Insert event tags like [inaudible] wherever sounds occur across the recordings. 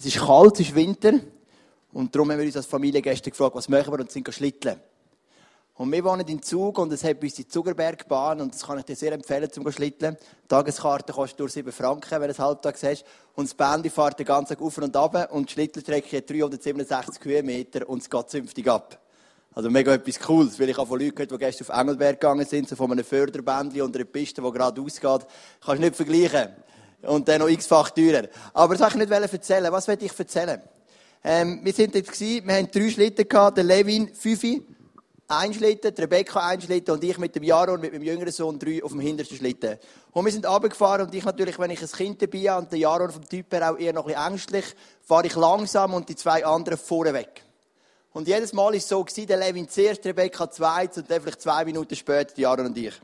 Es ist kalt, es ist Winter. Und darum haben wir uns als Familie gestern gefragt, was machen wir und sind schlitteln. Und wir wohnen in Zug und es hat uns die Zugerbergbahn und das kann ich dir sehr empfehlen zum schlitteln. Die Tageskarte kostet durch 7 Franken, wenn du es halbtags hast. Und das Band fährt den ganzen Tag auf und ab und die Schlittelstrecke hat 367 Höhenmeter und es geht zünftig ab. Also mega etwas Cooles, weil ich auch von Leuten gehört, die gestern auf Engelberg gegangen sind, so von einem Förderbändchen unter einer Piste, die gerade ausgeht. Kannst du nicht vergleichen. Und dann noch x-fach teurer. Aber das wollte ich nicht erzählen. Was will ich erzählen? Ähm, wir sind jetzt gewesen, wir haben drei Schlitten gehabt, der Levin, fünf, ein Schlitten, die Rebecca ein Schlitten und ich mit dem Jaron, mit meinem jüngeren Sohn, drei auf dem hintersten Schlitten. Und wir sind runtergefahren und ich natürlich, wenn ich ein Kind dabei habe und der Jaron vom Typ her auch eher noch ein bisschen ängstlich, fahre ich langsam und die zwei anderen vorne weg. Und jedes Mal war es so, gewesen, der Levin zuerst, Rebecca zweit und dann vielleicht zwei Minuten später Jaron und ich.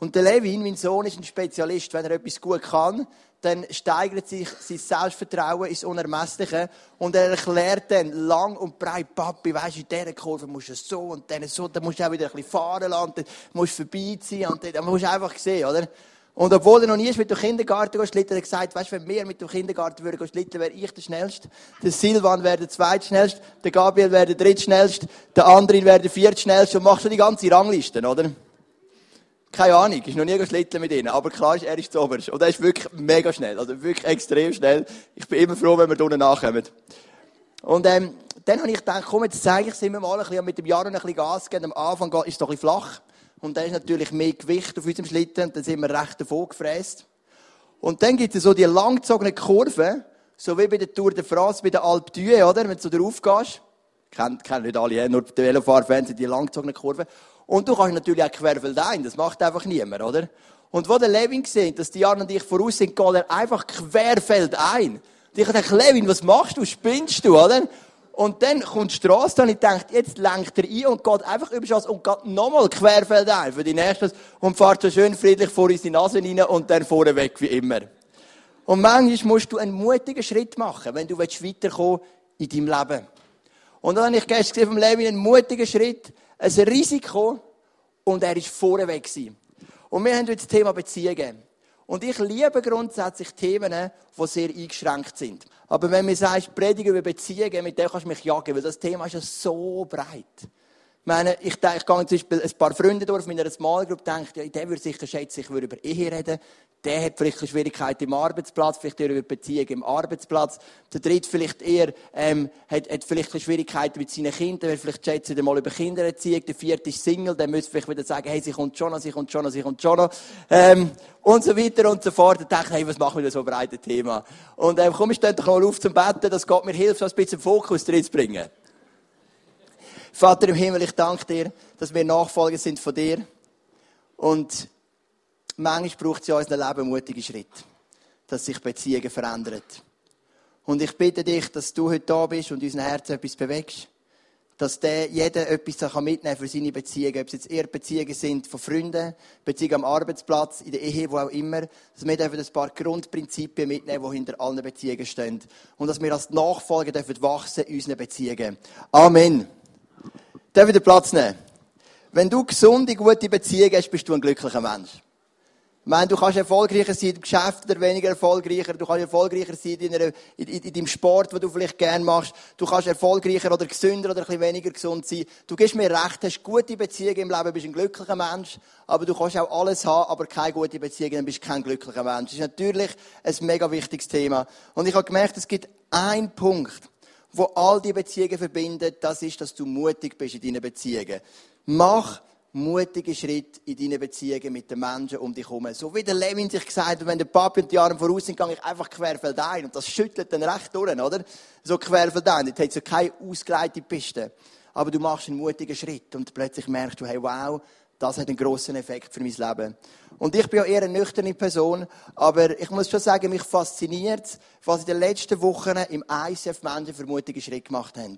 Und der Levin, mein Sohn, ist ein Spezialist. Wenn er etwas gut kann, dann steigert sich sein Selbstvertrauen ins Unermessliche und er erklärt dann lang und breit, Papi, weisst du, in dieser Kurve musst du so und dann so, dann musst du auch wieder ein bisschen fahren lassen, dann musst du vorbeiziehen und dann musst du einfach sehen, oder? Und obwohl er noch nie mit dem Kindergarten schlitten, hat er gesagt, weißt wenn wir mit dem Kindergarten würden schlitten, wäre ich der Schnellste. Der Silvan wäre der Zweitschnellste, der Gabriel wäre der Drittschnellste, der Andrin wäre der Viertschnellste und machst du die ganze Rangliste, oder? Keine Ahnung, ist noch nie geschlitten mit ihnen. Aber klar ist, er ist zuoberst. Und er ist wirklich mega schnell. Also wirklich extrem schnell. Ich bin immer froh, wenn wir unten nachkommen. Und, ähm, dann habe ich gedacht, komm, jetzt zeige ich es immer mal ein bisschen, mit dem Jahr ein bisschen Gas geben. Am Anfang ist es doch ein bisschen flach. Und dann ist natürlich mehr Gewicht auf unserem Schlitten. Und dann sind wir recht davon gefräst. Und dann gibt es so die langgezogene Kurve, so wie bei der Tour de France, bei der Alpe d'Huez, oder? Wenn du so drauf gehst. Kennen nicht alle, nur die Velofahrfans, die langgezogene Kurve. Und du kannst natürlich auch querfeldein, das macht einfach niemand, oder? Und wo der Levin gesehen, dass die Jan und ich voraus sind, geht er einfach querfeldein. Und ich dachte, Levin, was machst du? Spinnst du, oder? Und dann kommt die Straße und ich dachte, jetzt lenkt er ein und geht einfach über Straße und geht nochmal querfeldein für die nächste und fährt so schön friedlich vor uns die Nase rein und dann vorne weg wie immer. Und manchmal musst du einen mutigen Schritt machen, wenn du weiterkommen willst in deinem Leben. Und dann habe ich gestern gesehen vom Levin einen mutigen Schritt, ein Risiko und er ist vorweg gewesen. Und wir haben heute das Thema Beziehungen. Und ich liebe grundsätzlich Themen, die sehr eingeschränkt sind. Aber wenn mir sagst, predigen über Beziehungen, mit dem kannst du mich jagen, weil das Thema ist ja so breit. Ich meine, ich, ich gehe zum Beispiel ein paar Freunde durch auf meiner Small Group, denke, ja, der würde sicher schätzen, ich würde über Ehe reden der hat vielleicht eine Schwierigkeit im Arbeitsplatz, vielleicht eher über Beziehung im Arbeitsplatz. Der dritte vielleicht eher, ähm, hat, hat vielleicht eine Schwierigkeit mit seinen Kindern, weil vielleicht schätzt er mal über Kindererziehung. Der vierte ist Single, der müsste vielleicht wieder sagen, hey, sie kommt schon noch, sie kommt schon noch, sie kommt schon noch. Ähm, und so weiter und so fort. Und denke, hey, was machen wir da so breites Thema? Und, ähm, komm, ich stehe doch mal auf zum Betten, das geht mir hilft, so ein bisschen Fokus drin zu bringen. Vater im Himmel, ich danke dir, dass wir Nachfolger sind von dir. Und manchmal braucht es in unserem Leben mutige Schritte, dass sich Beziehungen verändern. Und ich bitte dich, dass du heute da bist und unser Herz etwas bewegst. Dass der, jeder etwas mitnehmen kann für seine Beziehungen. Ob es jetzt eher Beziehungen sind von Freunden, Beziehungen am Arbeitsplatz, in der Ehe, wo auch immer. Dass wir dürfen ein paar Grundprinzipien mitnehmen, die hinter allen Beziehungen stehen. Und dass wir als Nachfolger dürfen wachsen in unseren Beziehungen. Amen. Darf ich den Platz nehmen? Wenn du gesunde, gute Beziehungen hast, bist du ein glücklicher Mensch. Meine, du kannst erfolgreicher sein im Geschäft oder weniger erfolgreicher. Du kannst erfolgreicher sein in, einer, in, in, in deinem Sport, den du vielleicht gerne machst. Du kannst erfolgreicher oder gesünder oder ein bisschen weniger gesund sein. Du gibst mir recht, hast gute Beziehungen im Leben, bist ein glücklicher Mensch. Aber du kannst auch alles haben, aber keine gute Beziehung, dann bist du kein glücklicher Mensch. Das ist natürlich ein mega wichtiges Thema. Und ich habe gemerkt, es gibt einen Punkt, wo all die Beziehungen verbindet. Das ist, dass du mutig bist in deinen Beziehungen. Mach mutige Schritt in deinen Beziehungen mit den Menschen um dich herum. So wie der Levin sich gesagt hat, wenn der Papi und die Arme voraus sind, gehe ich einfach querfeldein. Und das schüttelt dann recht durch, oder? So querfeldein. Dort hat so keine ausgeleitete Piste. Aber du machst einen mutigen Schritt und plötzlich merkst du, hey, wow, das hat einen grossen Effekt für mein Leben. Und ich bin ja eher eine nüchterne Person, aber ich muss schon sagen, mich fasziniert, was in den letzten Wochen im ICF Menschen für mutige Schritte gemacht haben.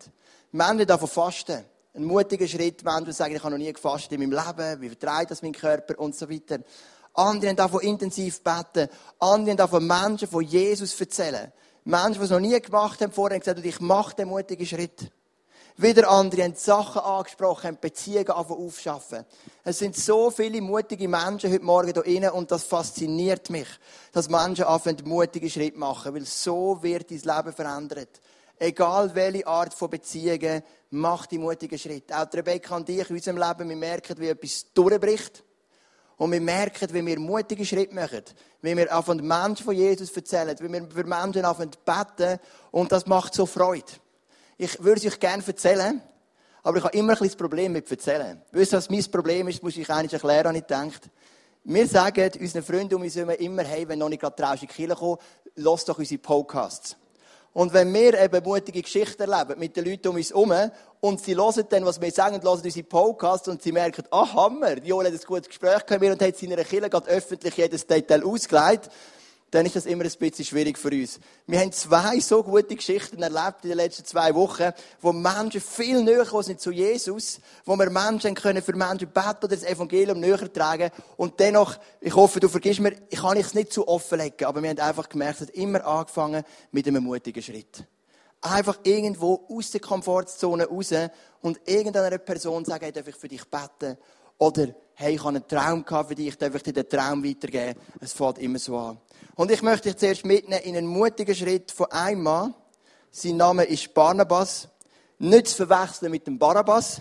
Menschen davon fasten ein mutiger Schritt, wenn du sagst, ich habe noch nie gefastet in meinem Leben, wie vertreibt das mein Körper und so weiter. Andere haben davon intensiv beten. Andere haben davon Menschen von Jesus erzählen. Menschen, die es noch nie gemacht haben, vorher haben gesagt, ich mache den mutigen Schritt. Wieder andere haben Sachen angesprochen, haben Beziehungen aufschaffen. Es sind so viele mutige Menschen heute Morgen hier drin und das fasziniert mich, dass Menschen anfangen, mutige Schritte machen, weil so wird dein Leben verändert. Egal welche Art von Beziehungen, mach die mutigen Schritte. Auch Rebecca und ich in unserem Leben, wir merken, wie etwas durchbricht. Und wir merken, wie wir mutige Schritte machen. Wie wir auf den Menschen von Jesus erzählen. Wie wir für Menschen anfangen beten. Und das macht so Freude. Ich würde es euch gerne erzählen. Aber ich habe immer ein bisschen das Problem mit erzählen. Wisst ihr, was mein Problem ist, muss ich eigentlich erklären, habe ich gedacht. Wir sagen unseren Freunden um uns immer, hey, wenn noch nicht gerade traust in die Kirche kommen, lass doch unsere Podcasts. Und wenn wir eben mutige Geschichten erleben mit den Leuten um uns herum und sie hören dann, was wir sagen, hören unsere Podcasts und sie merken, ah, Hammer, Joel hat ein gutes Gespräch mir und hat seiner Kirche gerade öffentlich jedes Detail ausgelegt, dann ist das immer ein bisschen schwierig für uns. Wir haben zwei so gute Geschichten erlebt in den letzten zwei Wochen, wo Menschen viel näher sind zu Jesus, wo wir Menschen können für Menschen beten oder das Evangelium näher tragen. Und dennoch, ich hoffe, du vergisst mir, ich kann es nicht zu offenlegen, aber wir haben einfach gemerkt, es hat immer angefangen mit einem mutigen Schritt. Einfach irgendwo aus der Komfortzone raus und irgendeiner Person sagen, hey, darf ich für dich beten? Oder, hey, ich habe einen Traum für dich, darf ich dir den Traum weitergeben? Es fällt immer so an. Und ich möchte dich zuerst mitnehmen in einen mutigen Schritt von einem Mann. Sein Name ist Barnabas. Nicht zu verwechseln mit dem Barabbas.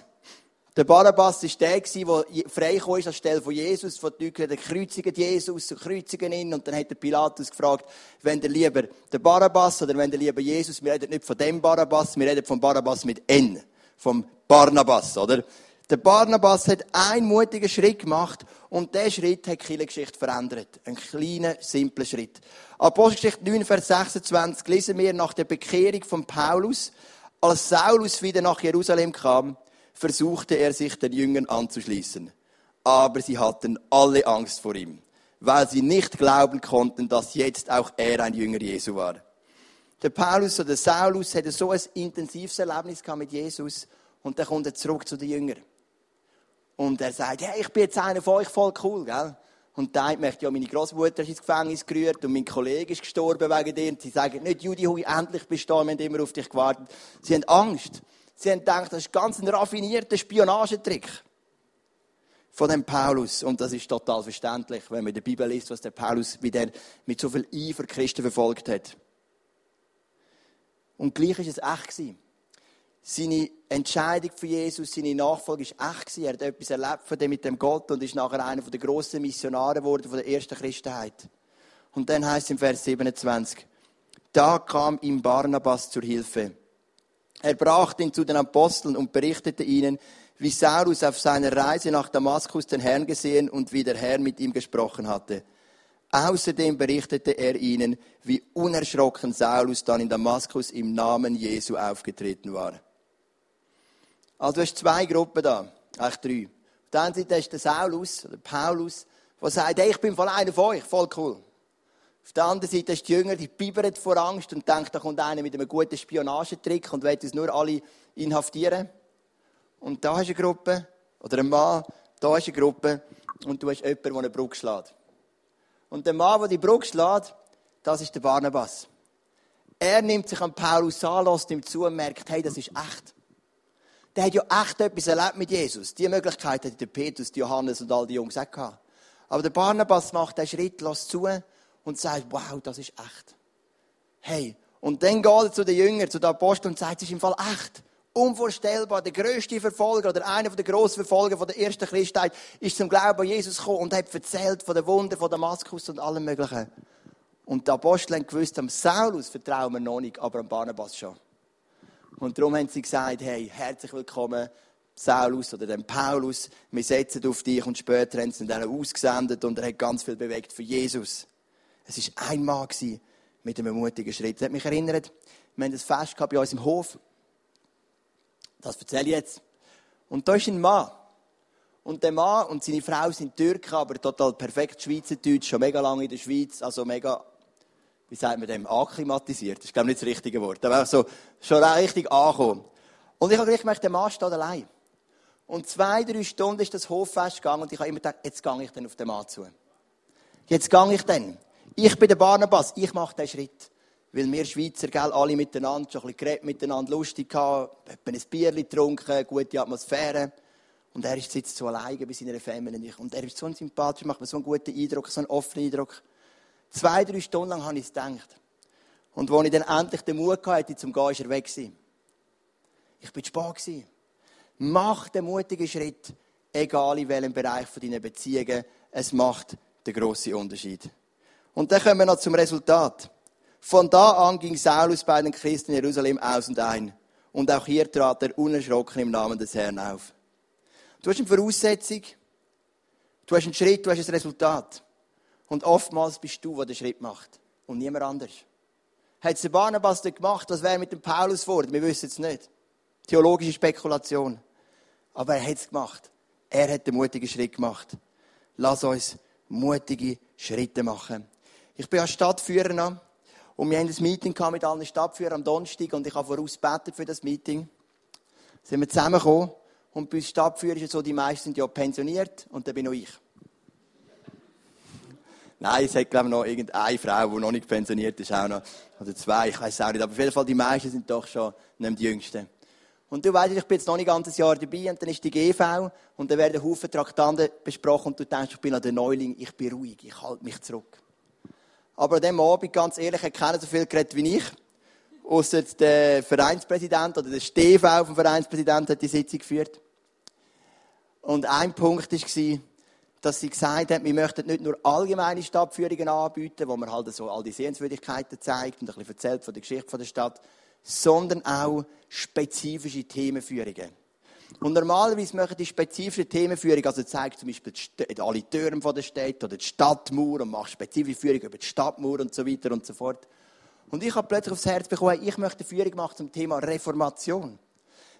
Der Barabbas war der, der frei ist anstelle von Jesus. Von den Leuten kreuzigen Jesus kreuzigen ihn. Und dann hat der Pilatus gefragt, wenn der lieber der Barabbas oder wenn der lieber Jesus. Wir reden nicht von dem Barabbas, wir reden vom Barabbas mit N. Vom Barnabas, oder? Der Barnabas hat einen mutigen Schritt gemacht und der Schritt hat die Geschichte verändert. Ein kleiner, simpler Schritt. Apostelgeschichte 9, Vers 26 lesen wir nach der Bekehrung von Paulus. Als Saulus wieder nach Jerusalem kam, versuchte er sich den Jüngern anzuschließen. Aber sie hatten alle Angst vor ihm, weil sie nicht glauben konnten, dass jetzt auch er ein Jünger Jesu war. Der Paulus oder Saulus hatte so ein intensives Erlebnis mit Jesus und dann kommt er zurück zu den Jüngern. Und er sagt, hey, ich bin jetzt einer von euch, voll cool, gell? Und der merkt, ja, meine Großmutter ist ins Gefängnis gerührt und mein Kollege ist gestorben wegen dir. Sie sagen nicht, Judy, hui, endlich bist du da, wir haben immer auf dich gewartet. Sie haben Angst. Sie haben gedacht, das ist ganz ein raffinierter Spionagetrick von dem Paulus. Und das ist total verständlich, wenn man in der Bibel liest, was der Paulus wie der mit so viel Eifer Christen verfolgt hat. Und gleich ist es echt gewesen. Seine Entscheidung für Jesus, seine Nachfolge war echt. Er hat etwas erlebt von dem mit dem Gott und ist nachher einer der grossen Missionare geworden von der ersten Christenheit. Und dann heißt es im Vers 27, da kam ihm Barnabas zur Hilfe. Er brachte ihn zu den Aposteln und berichtete ihnen, wie Saulus auf seiner Reise nach Damaskus den Herrn gesehen und wie der Herr mit ihm gesprochen hatte. Außerdem berichtete er ihnen, wie unerschrocken Saulus dann in Damaskus im Namen Jesu aufgetreten war. Also du hast zwei Gruppen da, eigentlich drei. Auf der einen Seite ist der Saulus, oder Paulus, der sagt, hey, ich bin voll einer von euch, voll cool. Auf der anderen Seite ist die Jünger, die bibbern vor Angst und denken, da kommt einer mit einem guten Spionagetrick und will uns nur alle inhaftieren. Und da hast du eine Gruppe, oder ein Mann, da hast du eine Gruppe und du hast jemanden, der eine Brücke schlägt. Und der Mann, der die Brücke schlägt, das ist der Barnabas. Er nimmt sich an Paulus an, lässt ihm zu und merkt, hey, das ist echt der hat ja echt etwas erlebt mit Jesus. Die Möglichkeit hat der Petrus, die Johannes und all die Jungs auch gehabt. Aber der Barnabas macht den Schritt, lässt zu und sagt, wow, das ist echt. Hey, und dann geht er zu den Jüngern, zu den Aposteln und sagt, es ist im Fall echt. Unvorstellbar. Der größte Verfolger oder einer der grossen Verfolger von der ersten Christheit ist zum Glauben an Jesus gekommen und hat erzählt von den Wunder von Damaskus und allem Möglichen. Und die Apostel haben gewusst, am Saulus vertrauen wir noch nicht, aber am Barnabas schon. Und darum haben sie gesagt, hey, herzlich willkommen, Saulus oder dem Paulus, wir setzen auf dich. Und später haben sie ihn dann ausgesendet und er hat ganz viel bewegt für Jesus. Es war ein Mann mit einem mutigen Schritt. Das hat mich erinnert, wir haben ein Fest gehabt bei uns im Hof. Das erzähle ich jetzt. Und da ist ein Mann. Und der Mann und seine Frau sind Türken, aber total perfekt Schweizerdeutsch, schon mega lange in der Schweiz, also mega wie sagt man dem, akklimatisiert. Das ist, glaube ich, nicht das richtige Wort. Aber so, schon richtig angekommen. Und ich habe gleich gemerkt, der Mann steht allein. Und zwei, drei Stunden ist das Hoffest gegangen und ich habe immer gedacht, jetzt gehe ich dann auf den Mann zu. Jetzt gehe ich dann. Ich bin der Barnabas, ich mache den Schritt. Weil wir Schweizer, gell, alle miteinander, schon ein bisschen geredet, miteinander lustig gehabt, ein Bier getrunken, gute Atmosphäre. Und er sitzt so alleine bei seiner Familie. Und er ist so ein sympathisch, macht mir so einen guten Eindruck, so einen offenen Eindruck. Zwei, drei Stunden lang habe ich es gedacht. Und als ich dann endlich den Mut hatte, zum Gehen, ist er weg gewesen. Ich war spät. Mach den mutigen Schritt, egal in welchem Bereich von deinen Beziehungen. Es macht den grossen Unterschied. Und dann kommen wir noch zum Resultat. Von da an ging Saulus bei den Christen in Jerusalem aus und ein. Und auch hier trat er unerschrocken im Namen des Herrn auf. Du hast eine Voraussetzung, du hast einen Schritt, du hast ein Resultat. Und oftmals bist du, der den Schritt macht. Und niemand anders. Hat der Barnabas das gemacht? Was wäre mit dem Paulus vor? Wir wissen es nicht. Theologische Spekulation. Aber er hat es gemacht. Er hat den mutigen Schritt gemacht. Lass uns mutige Schritte machen. Ich bin als Stadtführer. Und wir haben ein Meeting mit allen Stadtführern am Donnerstag und ich habe voraus für das Meeting. Sind wir zusammengekommen und bei uns Stadtführer ist es so, die meisten sind ja pensioniert und dann bin noch ich. Nein, es hat, glaube ich, noch irgendeine Frau, die noch nicht pensioniert ist, auch noch. Oder zwei, ich weiß auch nicht. Aber auf jeden Fall, die meisten sind doch schon nicht die Jüngsten. Und du weißt, ich bin jetzt noch nicht ein ganzes Jahr dabei und dann ist die GV und dann werden Haufen Traktanten besprochen und du denkst, ich bin noch der Neuling, ich bin ruhig, ich halte mich zurück. Aber an diesem Abend, ganz ehrlich, hat keiner so viel geredet wie ich. Außer der Vereinspräsident oder der Steve vom Vereinspräsident hat die Sitzung geführt. Und ein Punkt war, dass sie gesagt haben, wir möchten nicht nur allgemeine Stadtführungen anbieten, wo man halt so all die Sehenswürdigkeiten zeigt und ein bisschen erzählt von der Geschichte der Stadt, sondern auch spezifische Themenführungen. Und normalerweise machen die spezifische Themenführung, also zeigt zum Beispiel alle Türme der Stadt oder die Stadtmauer und macht spezifische Führung über die Stadtmauer und so weiter und so fort. Und ich habe plötzlich aufs Herz bekommen, ich möchte eine Führung machen zum Thema Reformation.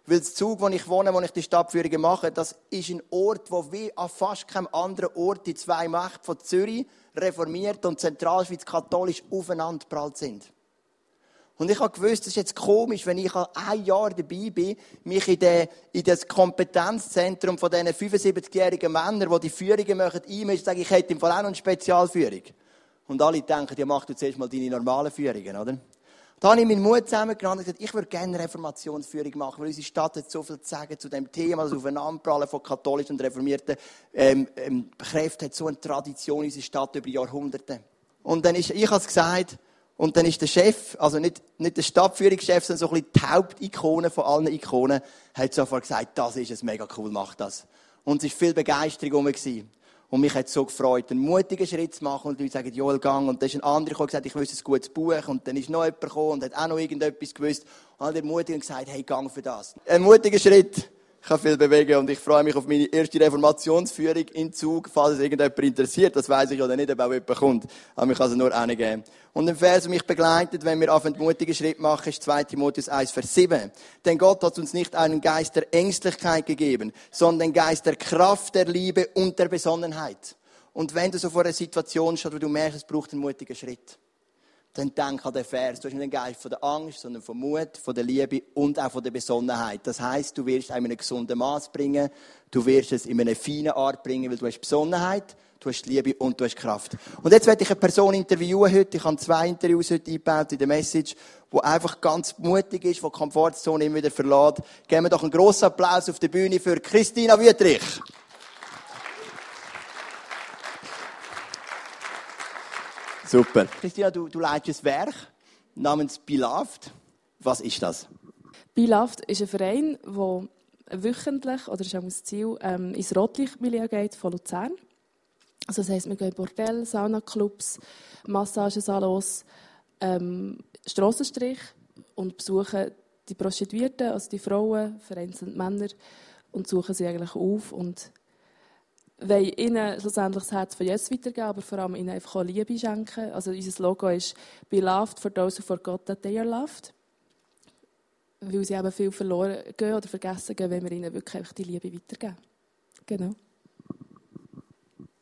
Weil das Zug, wo ich wohne, wo ich die Stadtführungen mache, das ist ein Ort, wo wie an fast keinem anderen Ort die zwei Mächte von Zürich, reformiert und Zentralschweiz katholisch aufeinander prallt sind. Und ich habe gewusst, das ist jetzt komisch, wenn ich ein Jahr dabei bin, mich in, den, in das Kompetenzzentrum von diesen 75-jährigen Männern, die die Führungen machen, einmischen, sage ich hätte im Fall auch noch eine Spezialführung. Und alle denken, ja, mach du zuerst mal deine normalen Führungen, oder? Da habe ich meinen Mut zusammengenommen und gesagt, ich würde gerne Reformationsführung machen, weil unsere Stadt hat so viel zu sagen zu dem Thema, das Aufeinanderprallen von katholischen und reformierten ähm, ähm, Kräften hat so eine Tradition in unserer Stadt über Jahrhunderte. Und dann ist, ich habe es gesagt, und dann ist der Chef, also nicht, nicht der Stadtführungschef, sondern so ein bisschen die Hauptikone von allen Ikonen, hat sofort gesagt, das ist es, mega cool, mach das. Und es war viel Begeisterung rum. Und mich hat so gefreut, einen mutigen Schritt zu machen und die Leute sagen, Joel, gang. Und dann ist ein anderer gekommen und gesagt, ich wüsste ein gutes Buch. Und dann ist noch jemand gekommen und hat auch noch irgendetwas gewusst. Und hat ermutigt gesagt, hey, gang für das. Ein mutiger Schritt. Ich kann viel bewegen und ich freue mich auf meine erste Reformationsführung in Zug, falls es irgendjemand interessiert. Das weiß ich oder nicht, ob auch jemand kommt. Aber mich also nur eine geben. Und ein Vers, der mich begleitet, wenn wir auf einen mutigen Schritt machen, ist 2 Timotheus 1, Vers 7. Denn Gott hat uns nicht einen Geist der Ängstlichkeit gegeben, sondern den Geist der Kraft, der Liebe und der Besonnenheit. Und wenn du so vor einer Situation stehst, wo du merkst, es braucht einen mutigen Schritt, dann denk an den Vers. Du hast nicht den Geist von der Angst, sondern von Mut, von der Liebe und auch von der Besonnenheit. Das heißt, du wirst es in einem gesunden Maß bringen. Du wirst es in einer feinen Art bringen, weil du hast Besonnenheit, du hast Liebe und du hast Kraft. Und jetzt werde ich eine Person interviewen heute. Ich habe zwei Interviews heute eingebaut in der Message, wo einfach ganz mutig ist, wo die Komfortzone immer wieder verlässt. Geben wir doch einen grossen Applaus auf der Bühne für Christina Wüttrich. Super. Christina, du, du leitest ein Werk namens Beloved. Was ist das? Beloved ist ein Verein, der wöchentlich, oder ist auch das Ziel, ähm, ins Rotlichtmilieu geht von Luzern. Also das heisst, wir gehen in Bordell, Saunaclubs, Massagesalons, ähm, Strassenstrich und besuchen die Prostituierten, also die Frauen, vereinzelt Männer, und suchen sie eigentlich auf und wollen ihnen schlussendlich das Herz von Jesus weitergeben, aber vor allem ihnen einfach auch Liebe schenken. Also unser Logo ist «Beloved for those who forgot that they are loved». Weil sie eben viel verloren gehen oder vergessen gehen, wenn wir ihnen wirklich die Liebe weitergeben. Genau.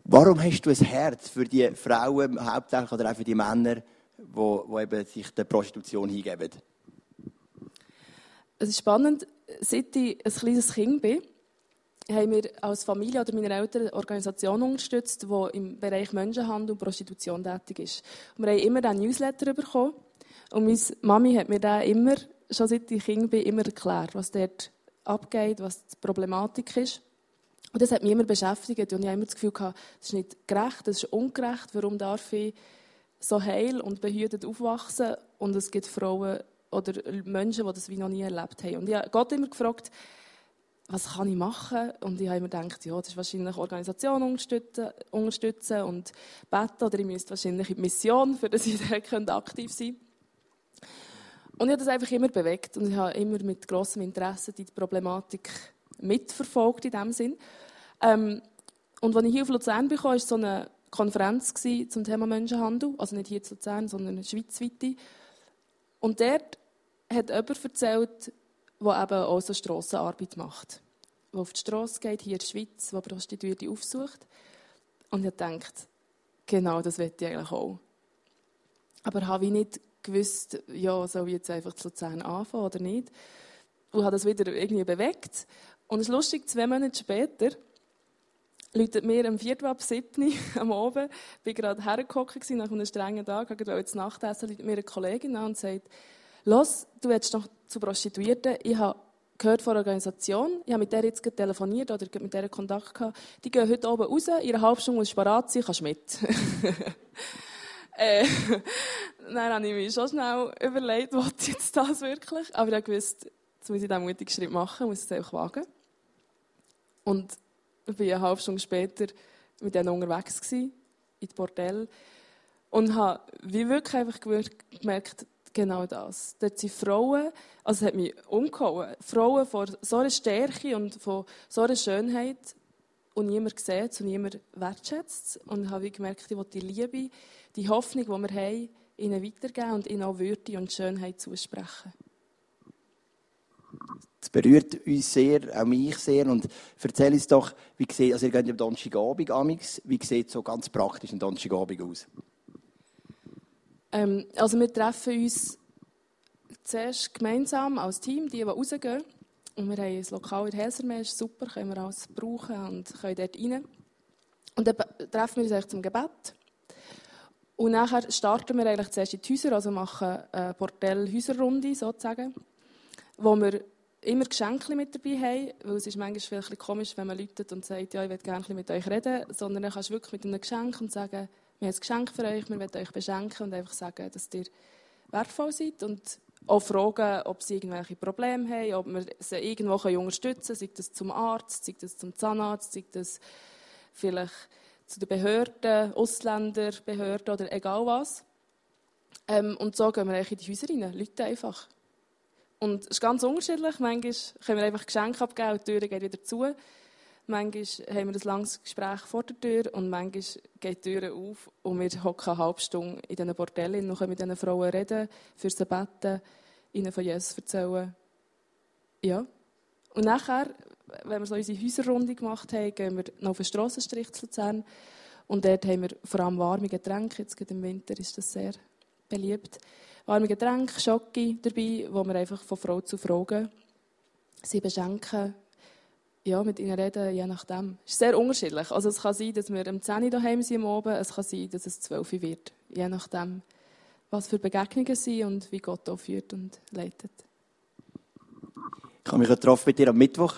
Warum hast du ein Herz für die Frauen hauptsächlich oder auch für die Männer, die, die sich der Prostitution hingeben? Es ist spannend, seit ich ein kleines Kind bin, haben wir als Familie oder meine Eltern eine Organisation unterstützt, die im Bereich Menschenhandel und Prostitution tätig ist. Und wir haben immer einen Newsletter bekommen, Und meine Mami hat mir da immer, schon seit ich Kind bin, immer erklärt, was dort abgeht, was die Problematik ist. Und das hat mich immer beschäftigt und ich habe immer das Gefühl das ist nicht gerecht, das ist ungerecht, warum darf ich so heil und behütet aufwachsen und es gibt Frauen oder Menschen, die das wie noch nie erlebt haben. Und ich habe Gott immer gefragt, was kann ich machen? Und ich habe immer gedacht, ja, das ist wahrscheinlich Organisation unterstützen, unterstützen und beten oder ich müsste wahrscheinlich in die Mission, für das ich [laughs] da aktiv sein könnte. Und ich habe das einfach immer bewegt und ich habe immer mit grossem Interesse die Problematik mitverfolgt in dem Sinn. Ähm, und als ich hier auf Luzern bekam, war so eine Konferenz zum Thema Menschenhandel, also nicht hier in Luzern, sondern schweizweit. Und dort hat jemand erzählt, der eben auch so Strassenarbeit macht. Der auf die Straße geht, hier in der Schweiz, der Prostituierte aufsucht. Und ich dachte, genau das möchte ich eigentlich auch. Aber habe ich nicht gewusst, ja, soll ich jetzt einfach zu Luzern anfangen oder nicht? Und habe das wieder irgendwie bewegt. Und es ist lustig, zwei Monate später läutet mir am 4. ab 7. [laughs] am Abend, war gerade hergekommen nach einem strengen Tag, ich wollte zu Nacht essen, läutet mir eine Kollegin an und sagt, los, du willst noch zu Prostituierten, ich habe gehört von einer Organisation, ich habe mit der jetzt telefoniert oder mit der Kontakt gehabt, die gehen heute oben raus, ihre Halbstunde muss parat sein, kannst mit. [laughs] äh, dann habe ich mir schon schnell überlegt, was jetzt das wirklich? Aber ich gewusst, jetzt muss ich diesen mutigen Schritt machen, muss es einfach wagen. Und ich war eine halbe Stunde später mit denen unterwegs gewesen, in Bordell und habe wie wirklich einfach gemerkt, genau das. Dort sind Frauen, also es hat mich umgehauen, Frauen von so einer Stärke und von so einer Schönheit und niemand sieht und niemand wertschätzt. Und ich habe gemerkt, ich die Liebe, die Hoffnung, die wir haben, ihnen weitergeben und ihnen auch Würde und Schönheit zusprechen. Das berührt uns sehr, auch mich sehr. Und erzähl uns doch, wie sieht, also ihr geht am Donnerstagabend amix, wie sieht so ganz praktisch ein Donnerstagabend aus? Ähm, also wir treffen uns zuerst gemeinsam als Team, die, die rausgehen. Und wir haben ein Lokal in Helsermeer, super, können wir alles brauchen und können dort rein. Und dann treffen wir uns eigentlich zum Gebet. Und nachher starten wir eigentlich zuerst in die Häuser, also machen eine Bordell-Häuserrunde sozusagen, wo wir immer Geschenke mit dabei haben, weil es ist manchmal vielleicht komisch, wenn man läutet und sagt, ja, ich würde gerne mit euch reden, sondern dann kannst du wirklich mit einem Geschenk und sagen, wir haben ein Geschenk für euch, wir wollen euch beschenken und einfach sagen, dass ihr wertvoll seid und auch fragen, ob sie irgendwelche Probleme haben, ob wir sie irgendwo unterstützen können, sei das zum Arzt, sei das zum Zahnarzt, sei das vielleicht zu den Behörden, Ausländerbehörden oder egal was. Ähm, und so gehen wir in die Häuser rein, Leute einfach. Und es ist ganz unterschiedlich. Manchmal können wir einfach Geschenke abgeben und die Tür geht wieder zu. Manchmal haben wir ein langes Gespräch vor der Tür und manchmal geht die Tür auf und wir hocken eine halbe Stunde in diesen Bordellen und können mit diesen Frauen reden, für sie beten, ihnen von Jesus erzählen. Ja. Und nachher, wenn wir so unsere Häuserrunde gemacht haben, gehen wir noch auf den Strassenstrich zu Luzern. Und dort haben wir vor allem warme Getränke. Jetzt im Winter ist das sehr beliebt. Warme Getränke, Schocke dabei, wo wir einfach von Frau zu Frau gehen. Sie beschenken, ja, mit ihnen reden, je nachdem. Es ist sehr unterschiedlich. Also es kann sein, dass wir am 10 Uhr daheim sind am Abend, es kann sein, dass es 12 Uhr wird. Je nachdem, was für Begegnungen sind und wie Gott auch führt und leitet. Ich habe mich getroffen mit dir am Mittwoch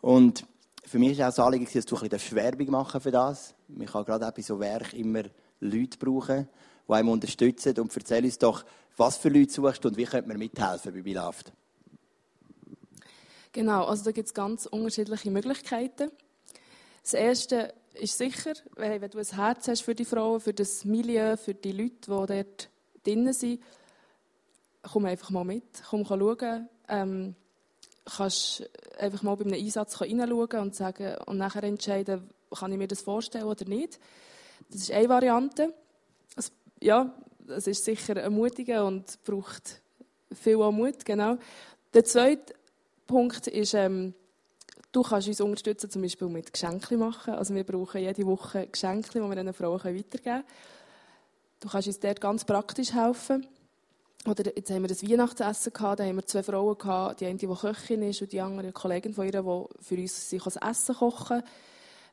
und für mich war auch das Anliegen, dass du ein bisschen Werbung machen für das. Man kann gerade bei so Werk immer Leute brauchen, die einem unterstützen. Und erzähl uns doch, was für Leute suchst und wie könnte man mithelfen bei Bilaft? Genau, also da gibt es ganz unterschiedliche Möglichkeiten. Das Erste ist sicher, wenn du ein Herz hast für die Frauen, für das Milieu, für die Leute, die dort drinnen sind, komm einfach mal mit, komm schauen. Ähm, kannst einfach mal bei einem Einsatz hineinschauen und sagen und nachher entscheiden, kann ich mir das vorstellen oder nicht. Das ist eine Variante. Also, ja, das ist sicher ermutigend und braucht viel Mut, genau. Der zweite Punkt ist, ähm, du kannst uns unterstützen, zum Beispiel mit Geschenken machen. Also wir brauchen jede Woche Geschenke, die wir den Frauen weitergeben können. Du kannst uns dort ganz praktisch helfen. Oder jetzt haben wir das Weihnachtsessen gehabt, da haben wir zwei Frauen gehabt, die eine, die Köchin ist und die andere eine Kollegin von ihr, die für uns sich das Essen kochen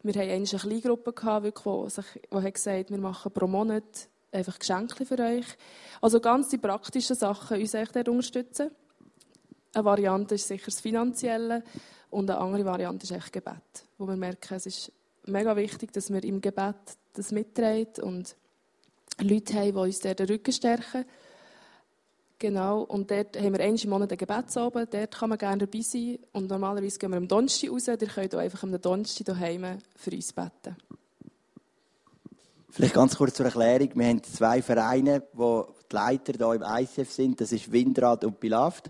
Wir hatten eine Kleingruppe, gehabt, wirklich, die, sich, die hat gesagt wir machen pro Monat einfach Geschenke für euch. Also ganz die praktischen Sachen uns echt unterstützen. Eine Variante ist sicher das Finanzielle und eine andere Variante ist echt Gebet, wo wir merken, es ist mega wichtig, dass wir im Gebet das mittragen und Leute haben, die uns den Rücken stärken. Genau, und dort haben wir einmal im Monat einen Gebetsabend, dort kann man gerne dabei sein. Und normalerweise gehen wir am Donnerstag raus, ihr könnt auch einfach am Donnerstag daheim für uns beten. Vielleicht ganz kurz zur Erklärung. Wir haben zwei Vereine, wo die Leiter hier im ICF sind. Das ist Windrad und Bilaft.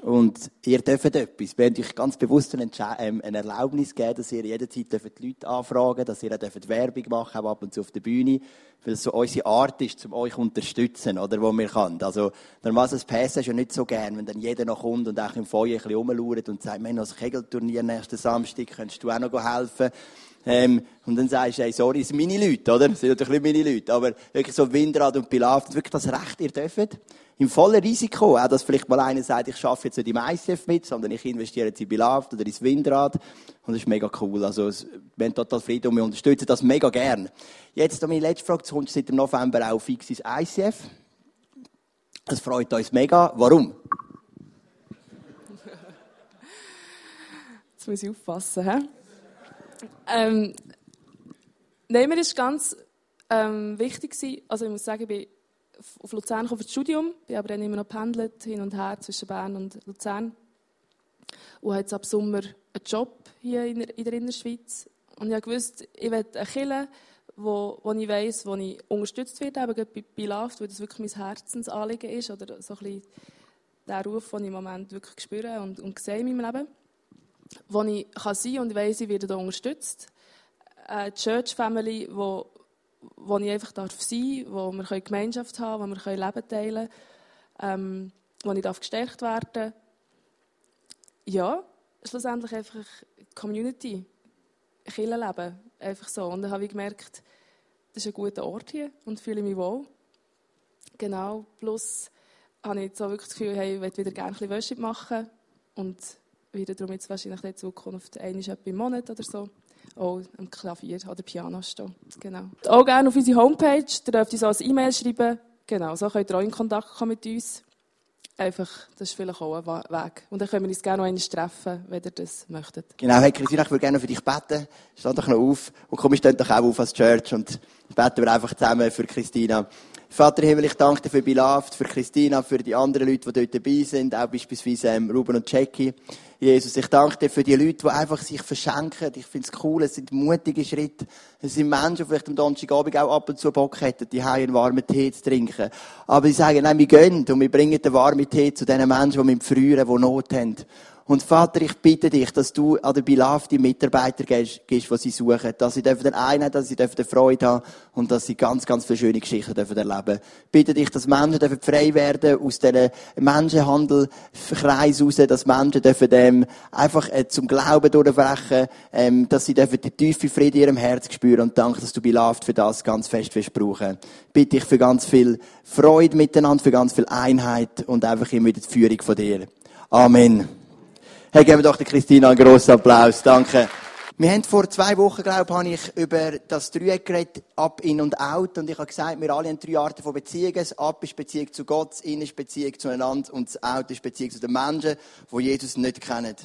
Und ihr dürft etwas. Wir haben euch ganz bewusst eine, ähm, eine Erlaubnis geben, dass ihr jederzeit die Leute anfragen dürft, dass ihr auch Werbung machen auch ab und zu auf der Bühne, weil es so unsere Art ist, um euch zu unterstützen, oder, wo wir können. Also, normalerweise das PS ja nicht so gern, wenn dann jeder noch kommt und auch im Feuer ein bisschen rumschaut und sagt, wir haben noch ein Kegelturnier nächsten Samstag, könntest du auch noch helfen? Ähm, und dann sagst du, hey, sorry, das sind meine Leute, oder? Das sind natürlich nicht meine Leute. Aber wirklich so Windrad und Pilaft, wirklich das Recht, ihr dürft. Im vollen Risiko. Auch, dass vielleicht mal einer sagt, ich schaffe jetzt nicht im ICF mit, sondern ich investiere jetzt in Pilaft oder ins Windrad. Und das ist mega cool. Also, wir haben total Frieden und wir unterstützen das mega gern. Jetzt, meine letzte Frage, du kommst seit dem November auch fix ins ICF. Das freut uns mega. Warum? Jetzt muss ich aufpassen, hä? Ähm, nein, mir ist ganz ähm, wichtig also ich muss sagen, ich bin auf Luzern für das Studium, bin aber dann immer noch pendelt hin und her zwischen Bern und Luzern und habe jetzt ab Sommer einen Job hier in der, in der Innerschweiz. Und ich wusste, ich will eine Kirche, wo, wo ich weiss, wo ich unterstützt werde, eben bei, bei LAFT, weil das wirklich mein Herzensanliegen ist oder so ein bisschen der Ruf, den ich im Moment wirklich spüre und, und sehe in meinem Leben wo ich kann sein und ich weiss, ich werde da unterstützt. Eine Church Family, wo, wo ich einfach darf sein darf, wo wir Gemeinschaft haben wo wir Leben teilen können, ähm, wo ich darf gestärkt werden Ja, schlussendlich einfach Community, Kirchenleben, einfach so. Und dann habe ich gemerkt, das ist ein guter Ort hier und fühle mich wohl. Genau, plus habe ich jetzt so wirklich das Gefühl, hey, ich würde wieder gerne ein bisschen Worship machen und werde darum jetzt wahrscheinlich in Zukunft einmal im Monat oder so auch am Klavier oder Piano stehen. Genau. Auch gerne auf unsere Homepage, da dürft ihr so ein E-Mail schreiben. Genau, so könnt ihr auch in Kontakt kommen mit uns. Einfach, das ist vielleicht auch ein Weg. Und dann können wir uns gerne noch einmal treffen, wenn ihr das möchtet. Genau, hey Christina, ich würde gerne für dich beten. Steh doch noch auf und komm, ich stehe doch auch auf als Church und beten wir einfach zusammen für Christina. Vater Himmel, ich danke dir für Bilaft, für Christina, für die anderen Leute, die dort dabei sind, auch beispielsweise ähm, Ruben und Jackie. Jesus, ich danke dir für die Leute, die einfach sich verschenken. Ich finde es cool, es sind mutige Schritte. Es sind Menschen, die vielleicht am Donnerstagabend auch ab und zu Bock hätten, die einen warmen Tee zu trinken. Aber sie sagen, nein, wir gehen und wir bringen den warmen Tee zu den Menschen, die mit Früheren, die Not haben. Und Vater, ich bitte dich, dass du an der Bilaf die Mitarbeiter gibst, die sie suchen. Dass sie dürfen Einheit, dass sie dürfen Freude haben und dass sie ganz, ganz viele schöne Geschichten dürfen erleben. Ich bitte dich, dass Menschen dürfen frei werden aus diesen Menschenhandelkreis raus, dass Menschen dürfen ähm, einfach äh, zum Glauben durchbrechen, ähm, dass sie dürfen die tiefe Friede in ihrem Herz spüren und danke, dass du Bilaf für das ganz fest wirst brauchen. Bitte ich für ganz viel Freude miteinander, für ganz viel Einheit und einfach immer wieder die Führung von dir. Amen. Hey, geben wir doch der Christina einen grossen Applaus. Danke. Wir haben vor zwei Wochen, glaube ich, ich über das Dreieck geredet, Up, In und Out. Und ich habe gesagt, wir alle haben drei Arten von Beziehungen. Das Up ist Beziehung zu Gott, das In ist Beziehung zueinander und das Out ist Beziehung zu den Menschen, die Jesus nicht kennen.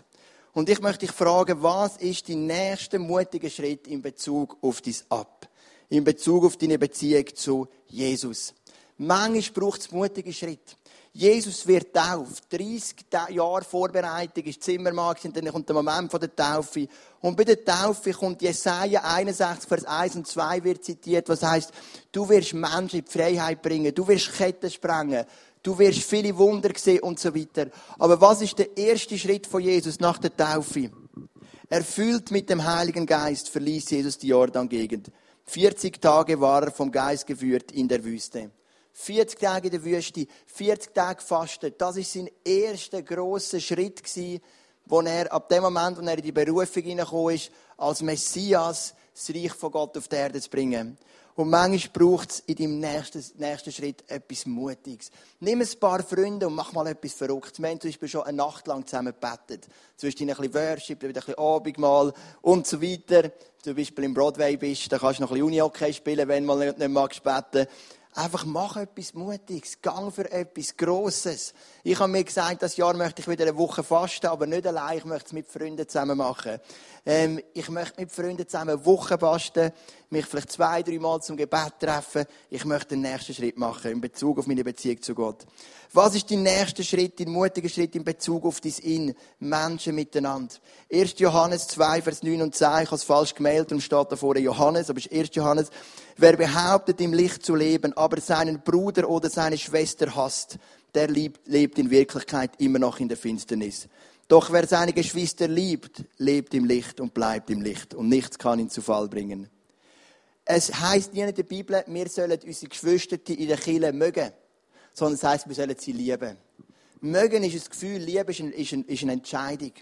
Und ich möchte dich fragen, was ist dein nächster mutiger Schritt in Bezug auf dein Up? In Bezug auf deine Beziehung zu Jesus? Manchmal braucht es mutige Schritte. Jesus wird tauft. 30 Jahre Vorbereitung ist Zimmermann und dann kommt der Moment der Taufe. Und bei der Taufe kommt Jesaja 61, Vers 1 und 2 wird zitiert, was heißt, du wirst Menschen in die Freiheit bringen, du wirst Ketten sprengen, du wirst viele Wunder sehen und so weiter. Aber was ist der erste Schritt von Jesus nach der Taufe? Erfüllt mit dem Heiligen Geist verließ Jesus die Jordan-Gegend. 40 Tage war er vom Geist geführt in der Wüste. 40 Tage in der Wüste, 40 Tage fastet. Das war sein erster grosser Schritt, wo er, ab dem Moment, wo er in die Berufung hineingekommen ist, als Messias das Reich von Gott auf die Erde zu bringen. Und manchmal braucht es in deinem nächsten, nächsten Schritt etwas Mutiges. Nimm ein paar Freunde und mach mal etwas Verrücktes. Wir haben zum Beispiel schon eine Nacht lang zusammen gebetet. Zwischendurch ein bisschen Worship, wieder ein bisschen Abendmahl und so weiter. Zum Beispiel im Broadway bist, dann kannst du noch ein bisschen Uni-Hockey spielen, wenn du mal nicht, nicht magst beten Einfach mach etwas Mutiges. Gang für etwas Grosses. Ich habe mir gesagt, das Jahr möchte ich wieder eine Woche fasten, aber nicht allein. Ich möchte es mit Freunden zusammen machen. Ähm, ich möchte mit Freunden zusammen eine Woche fasten, mich vielleicht zwei, drei Mal zum Gebet treffen. Ich möchte den nächsten Schritt machen in Bezug auf meine Beziehung zu Gott. Was ist dein nächster Schritt, dein mutiger Schritt in Bezug auf dein In? Menschen miteinander. 1. Johannes 2, Vers 9 und 10. Ich habe es falsch gemeldet und steht da vorne Johannes, aber es ist 1. Johannes. Wer behauptet, im Licht zu leben, aber seinen Bruder oder seine Schwester hasst, der lebt in Wirklichkeit immer noch in der Finsternis. Doch wer seine Geschwister liebt, lebt im Licht und bleibt im Licht. Und nichts kann ihn zu Fall bringen. Es heißt nie in der Bibel, wir sollen unsere Geschwister in der Kirche mögen sondern es heisst, wir sollen sie lieben. Mögen ist ein Gefühl, Liebe ist, ein, ist, ein, ist eine Entscheidung.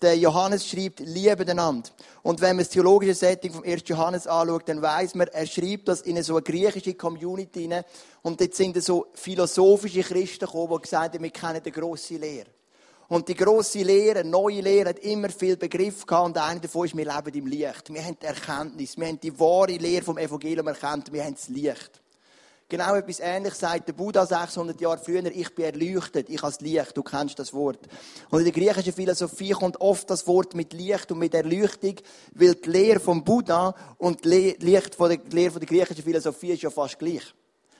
Der, Johannes schreibt, liebe einander. Und wenn man das theologische Setting vom 1. Johannes anschaut, dann weiß man, er schreibt das in so eine griechische Community hinein. Und dort sind so philosophische Christen gekommen, die gesagt haben, wir kennen die grosse Lehre. Und die grosse Lehre, neue Lehre, hat immer viel Begriff gehabt. Und einer davon ist, wir leben im Licht. Wir haben die Erkenntnis. Wir haben die wahre Lehre vom Evangelium erkannt. Wir haben das Licht. Genau etwas Ähnliches sagt der Buddha 600 Jahre früher. Ich bin erleuchtet, ich habe Licht. Du kennst das Wort. Und in der griechischen Philosophie kommt oft das Wort mit Licht und mit Erleuchtung, weil die Lehre vom Buddha und die Lehre von der, Lehre von der griechischen Philosophie ist ja fast gleich.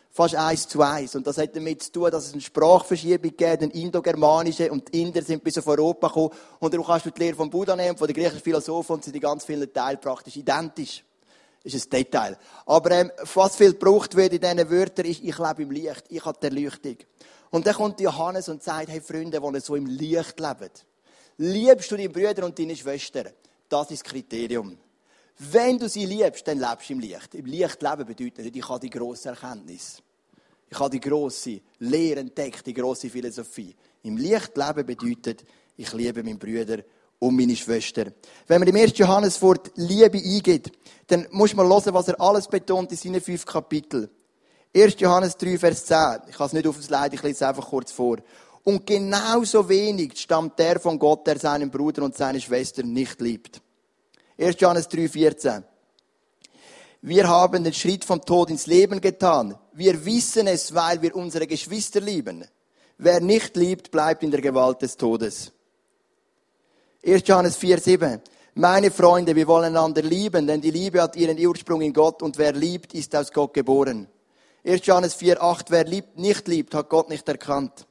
Fast eins zu eins. Und das hat damit zu tun, dass es eine Sprachverschiebung gibt, eine indogermanische, und die Inder sind bis auf Europa gekommen. Und darum kannst du die Lehre vom Buddha nehmen, von der griechischen Philosophen, und sind in ganz vielen Teilen praktisch identisch ist ein Detail. Aber ähm, was viel gebraucht wird in diesen Wörtern ist, ich lebe im Licht, ich habe die Erleuchtung. Und dann kommt Johannes und sagt, hey Freunde, die so im Licht leben, liebst du deine Brüder und deine Schwestern? Das ist das Kriterium. Wenn du sie liebst, dann lebst du im Licht. Im Licht leben bedeutet nicht, ich habe die grosse Erkenntnis. Ich habe die grosse Lehre entdeckt, die grosse Philosophie. Im Licht leben bedeutet, ich liebe meine Brüder und meine Schwester. Wenn man im 1. Johannes Wort Liebe eingeht, dann muss man hören, was er alles betont in seinen fünf Kapiteln. 1. Johannes 3, Vers 10. Ich kann es nicht auf das Leid, ich lese es einfach kurz vor. Und genauso wenig stammt der von Gott, der seinen Bruder und seine Schwester nicht liebt. 1. Johannes 3, 14. Wir haben den Schritt vom Tod ins Leben getan. Wir wissen es, weil wir unsere Geschwister lieben. Wer nicht liebt, bleibt in der Gewalt des Todes. 1. Johannes 4, 7. Meine Freunde, wir wollen einander lieben, denn die Liebe hat ihren Ursprung in Gott und wer liebt, ist aus Gott geboren. 1. Johannes 4, 8. Wer liebt, nicht liebt, hat Gott nicht erkannt.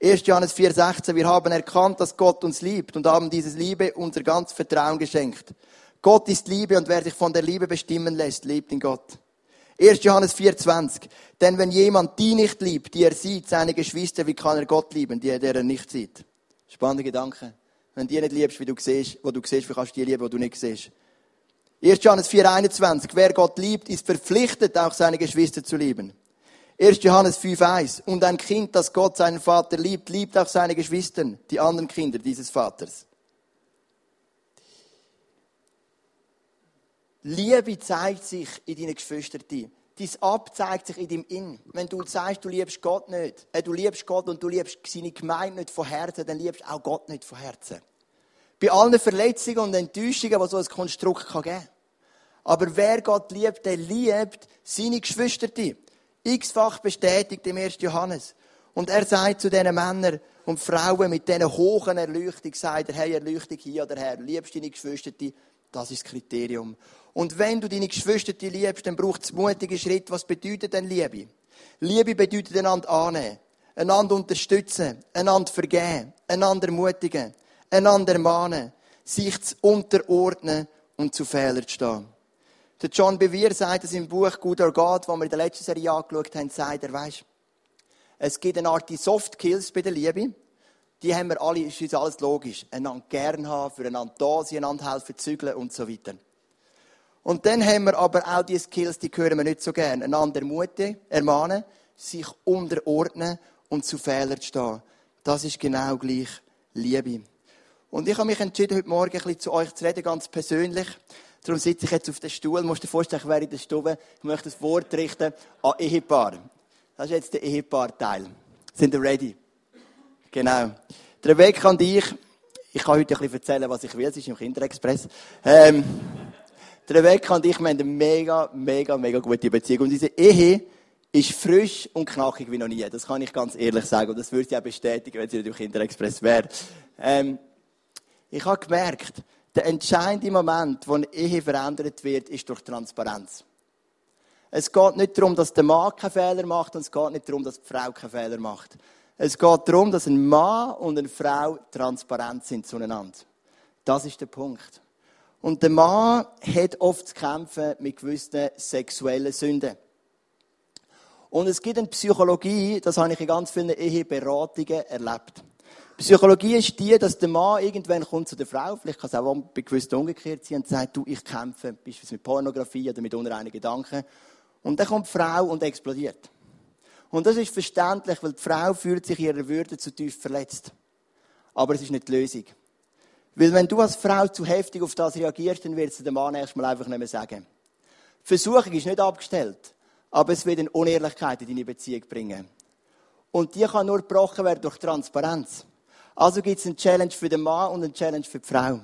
1. Johannes 4, 16. Wir haben erkannt, dass Gott uns liebt und haben dieses Liebe unser ganz Vertrauen geschenkt. Gott ist Liebe und wer sich von der Liebe bestimmen lässt, lebt in Gott. 1. Johannes 4, 20. Denn wenn jemand die nicht liebt, die er sieht, seine Geschwister, wie kann er Gott lieben, die er, der er nicht sieht? Spannende Gedanke. Wenn du die nicht liebst, wie du siehst, wo du siehst, wie kannst du die lieben, wo du nicht siehst? 1. Johannes 4,21. Wer Gott liebt, ist verpflichtet, auch seine Geschwister zu lieben. 1. Johannes 5,1. Und ein Kind, das Gott seinen Vater liebt, liebt auch seine Geschwister, die anderen Kinder dieses Vaters. Liebe zeigt sich in deinen Geschwistern. Dein Ab zeigt sich in deinem In. Wenn du sagst, du liebst Gott nicht, äh, du liebst Gott und du liebst seine Gemeinde nicht von Herzen, dann liebst auch Gott nicht von Herzen. Bei allen Verletzungen und Enttäuschungen, die so ein Konstrukt geben kann. Aber wer Gott liebt, der liebt seine Geschwister. X-fach bestätigt im 1. Johannes. Und er sagt zu diesen Männern und Frauen mit diesen hohen Erleuchtung, sagt er, hey, Erleuchtung hier oder her, liebst deine Geschwister, das ist das Kriterium. Und wenn du deine Geschwister liebst, dann braucht es mutige Schritt. Was bedeutet denn Liebe? Liebe bedeutet einander annehmen, einander unterstützen, einander vergeben, einander ermutigen, einander ermahnen, sich zu unterordnen und zu Fehlern zu stehen. Der John Bevere sagt es im Buch Good or God, wo wir in der letzten Serie angeschaut haben, sagt er, weisst, es gibt eine Art Soft Kills bei der Liebe. Die haben wir alle, ist uns alles logisch. Einander gern haben, füreinander da sein, einander helfen, zügeln und so weiter. Und dann haben wir aber auch die Skills, die hören wir nicht so gern. Einander ermutigen, ermahnen, sich unterordnen und zu Fehlern stehen. Das ist genau gleich Liebe. Und ich habe mich entschieden, heute Morgen ein bisschen zu euch zu reden, ganz persönlich. Darum sitze ich jetzt auf dem Stuhl. Musst dir vorstellen, ich wäre in der Stube. Ich möchte das Wort richten an Ehepaar. Das ist jetzt der Ehepaar-Teil. Sind ihr ready? Genau. Der Weg an dich. Ich kann heute ein bisschen erzählen, was ich will. Es ist im Kinderexpress. Ähm, der Weg an dich, wir haben eine mega, mega, mega gute Beziehung. Und diese Ehe ist frisch und knackig wie noch nie. Das kann ich ganz ehrlich sagen. Und das würde ich auch bestätigen, wenn sie nicht im Kinderexpress wäre. Ähm, ich habe gemerkt, der entscheidende Moment, wo eine Ehe verändert wird, ist durch Transparenz. Es geht nicht darum, dass der Mann keinen Fehler macht und es geht nicht darum, dass die Frau keinen Fehler macht. Es geht darum, dass ein Mann und eine Frau transparent sind zueinander. Das ist der Punkt. Und der Mann hat oft zu kämpfen mit gewissen sexuellen Sünden. Und es gibt eine Psychologie, das habe ich in ganz vielen Eheberatungen erlebt. Psychologie ist die, dass der Mann irgendwann kommt zu der Frau, vielleicht kann es auch bei gewissen umgekehrt sein, und sagt, du, ich kämpfe, beispielsweise mit Pornografie oder mit unreinen Gedanken. Und dann kommt die Frau und explodiert. Und das ist verständlich, weil die Frau fühlt sich ihrer Würde zu tief verletzt. Aber es ist nicht die Lösung. Weil wenn du als Frau zu heftig auf das reagierst, dann wird es der Mann erstmal einfach nicht mehr sagen. Die Versuchung ist nicht abgestellt. Aber es wird eine Unehrlichkeit in deine Beziehung bringen. Und die kann nur gebrochen werden durch Transparenz. Also gibt es eine Challenge für den Mann und eine Challenge für die Frau.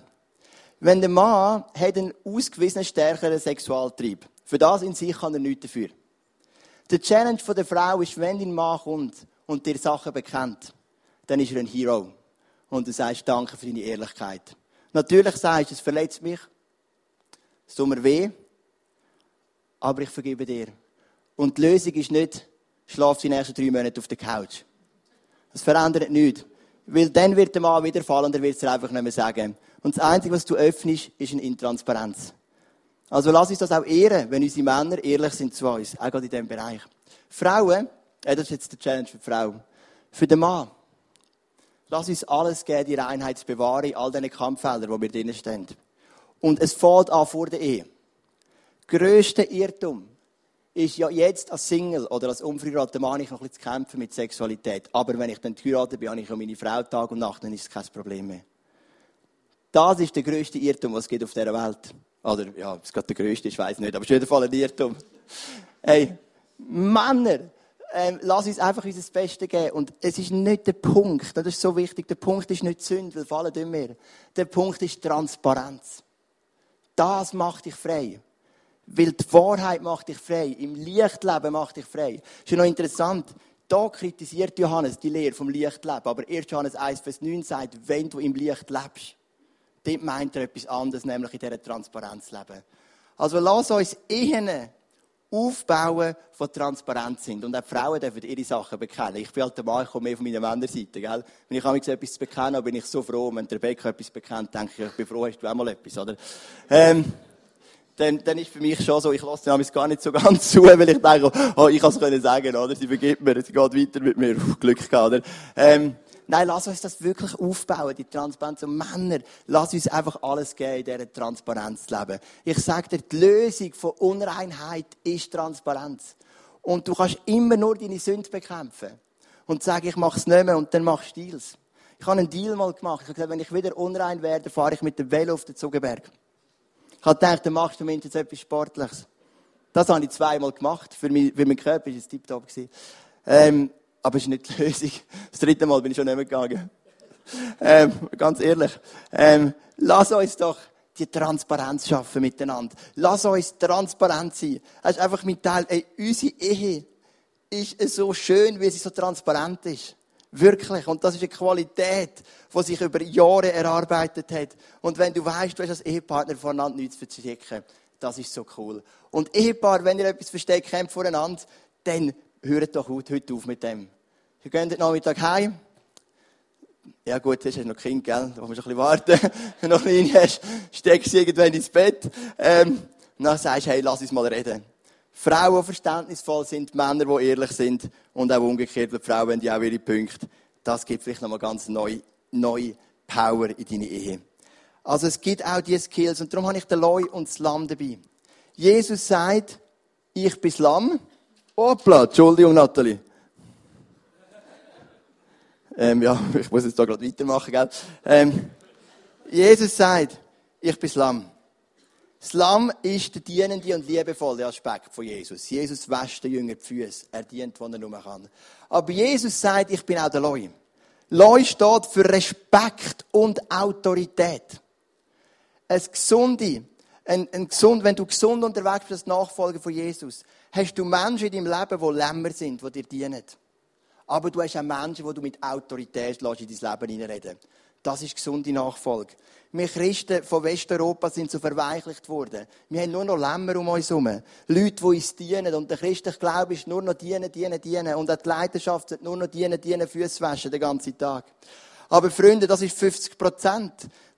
Wenn der Mann hat einen ausgewiesenen stärkeren Sexualtrieb, für das in sich kann er nichts dafür. Die Challenge der Frau ist, wenn dein Mann kommt und dir Sachen bekennt, dann ist er ein Hero. Und du sagst Danke für deine Ehrlichkeit. Natürlich sagst du, es verletzt mich, es tut mir weh, aber ich vergebe dir. Und die Lösung ist nicht, schlaf die nächsten drei Monate auf der Couch. Das verändert nichts. Weil dann wird der Mann wieder fallen und er wird es einfach nicht mehr sagen. Und das Einzige, was du öffnest, ist eine Intransparenz. Also lass uns das auch ehren, wenn unsere Männer ehrlich sind zu uns, auch gerade in diesem Bereich. Frauen, äh, das ist jetzt der Challenge für die Frau. Für den Mann, lass uns alles geben, die Reinheit zu bewahren, all diesen Kampffeldern, wo wir drinnen stehen. Und es fällt an vor der Ehe. Größter Irrtum, ist ja jetzt als Single oder als unverheirateter Mann ich noch ein bisschen zu kämpfen mit Sexualität. Aber wenn ich dann geheiratet bin, habe ich ja meine Frau Tag und Nacht, dann ist es kein Problem mehr. Das ist der grösste Irrtum, was es gibt auf dieser Welt. Oder, ja, es gerade der grösste ist, weiß ich nicht, aber es ist auf jeden Fall ein Irrtum. Hey, Männer, ähm, lass uns einfach unser Bestes geben. Und es ist nicht der Punkt, das ist so wichtig, der Punkt ist nicht Sünde, weil fallen nicht mehr. Der Punkt ist Transparenz. Das macht dich frei. Weil die Wahrheit macht dich frei. Im Lichtleben macht dich frei. Ist ja noch interessant. Da kritisiert Johannes die Lehre vom Lichtleben. Aber 1. Johannes 1, Vers 9 sagt, wenn du im Licht lebst, dort meint er etwas anderes, nämlich in dieser Transparenz leben. Also lass uns Ehen aufbauen, die transparent sind. Und auch Frauen dürfen ihre Sachen bekennen. Ich bin halt der Mann, ich komme mehr von meiner Männerseite. Gell? Wenn ich mich etwas zu bekennen bin ich so froh. Wenn der Rebecca etwas bekennt, denke ich, ich bin froh, hast du auch mal etwas. Oder? Ähm, dann, dann ist für mich schon so, ich lasse nämlich gar nicht so ganz [laughs] zu, weil ich denke, oh, ich kann es können sagen, oder? Sie vergibt mir, sie geht weiter mit mir, Glück gehabt, oder? Ähm, nein, lass uns das wirklich aufbauen, die Transparenz. Und Männer, lass uns einfach alles geben, in dieser Transparenz zu leben. Ich sage dir, die Lösung von Unreinheit ist Transparenz. Und du kannst immer nur deine Sünde bekämpfen. Und sagen, ich mache es nicht mehr, und dann machst du Deals. Ich habe einen Deal mal gemacht. Ich habe gesagt, wenn ich wieder unrein werde, fahre ich mit dem Velo auf den Zugenberg. Ich habe gedacht, dann machst du mindestens etwas Sportliches. Das habe ich zweimal gemacht. Für, mein, für meinen Körper war es tiptop. Ähm, aber es ist nicht die Lösung. Das dritte Mal bin ich schon nicht mehr gegangen. Ähm, ganz ehrlich. Ähm, lass uns doch die Transparenz schaffen miteinander. Lass uns transparent sein. Das ist einfach mein Teil. Ey, unsere Ehe ist so schön, wie sie so transparent ist. Wirklich. Und das ist eine Qualität, die sich über Jahre erarbeitet hat. Und wenn du weißt, du hast als Ehepartner voneinander nichts zu verstecken, das ist so cool. Und Ehepaar, wenn ihr etwas versteckt habt voneinander, dann hört doch heute auf mit dem. Ihr geht den Nachmittag heim. Ja gut, jetzt hast du noch Kind, gell? Da musst du ein bisschen warten. [laughs] Wenn du noch klein hast, steckst du irgendwann ins Bett. Ähm, dann sagst du, hey, lass uns mal reden. Frauen, die verständnisvoll sind, Männer, die ehrlich sind und auch umgekehrt, weil Frauen die auch ihre Punkte. Das gibt vielleicht nochmal ganz neue, neue Power in deine Ehe. Also es gibt auch diese Skills und darum habe ich den Leu und das Lamm dabei. Jesus sagt, ich bin das Lamm. Hoppla, Entschuldigung, Nathalie. Ähm, ja, [laughs] ich muss jetzt da gerade weitermachen, gell? Ähm, Jesus sagt, ich bin das Lamm. Das Lamm ist der dienende und liebevolle Aspekt von Jesus. Jesus wäscht den Jünger die Füße. Er dient, wo er nur kann. Aber Jesus sagt, ich bin auch der Loi. Loi steht für Respekt und Autorität. Ein gesunde, ein, ein gesund, wenn du gesund unterwegs bist als Nachfolger von Jesus, hast du Menschen in deinem Leben, die Lämmer sind, die dir dienen. Aber du hast auch Menschen, die du mit Autorität in dein Leben hineinreden Das ist gesunde Nachfolge. Wir Christen von Westeuropa sind so verweichlicht worden. Wir haben nur noch Lämmer um uns herum. Leute, die uns dienen. Und der christliche Glaube ist nur noch dienen, dienen, dienen. Und auch die Leidenschaft wird nur noch dienen, dienen, Füße waschen den ganzen Tag. Aber Freunde, das ist 50 Prozent.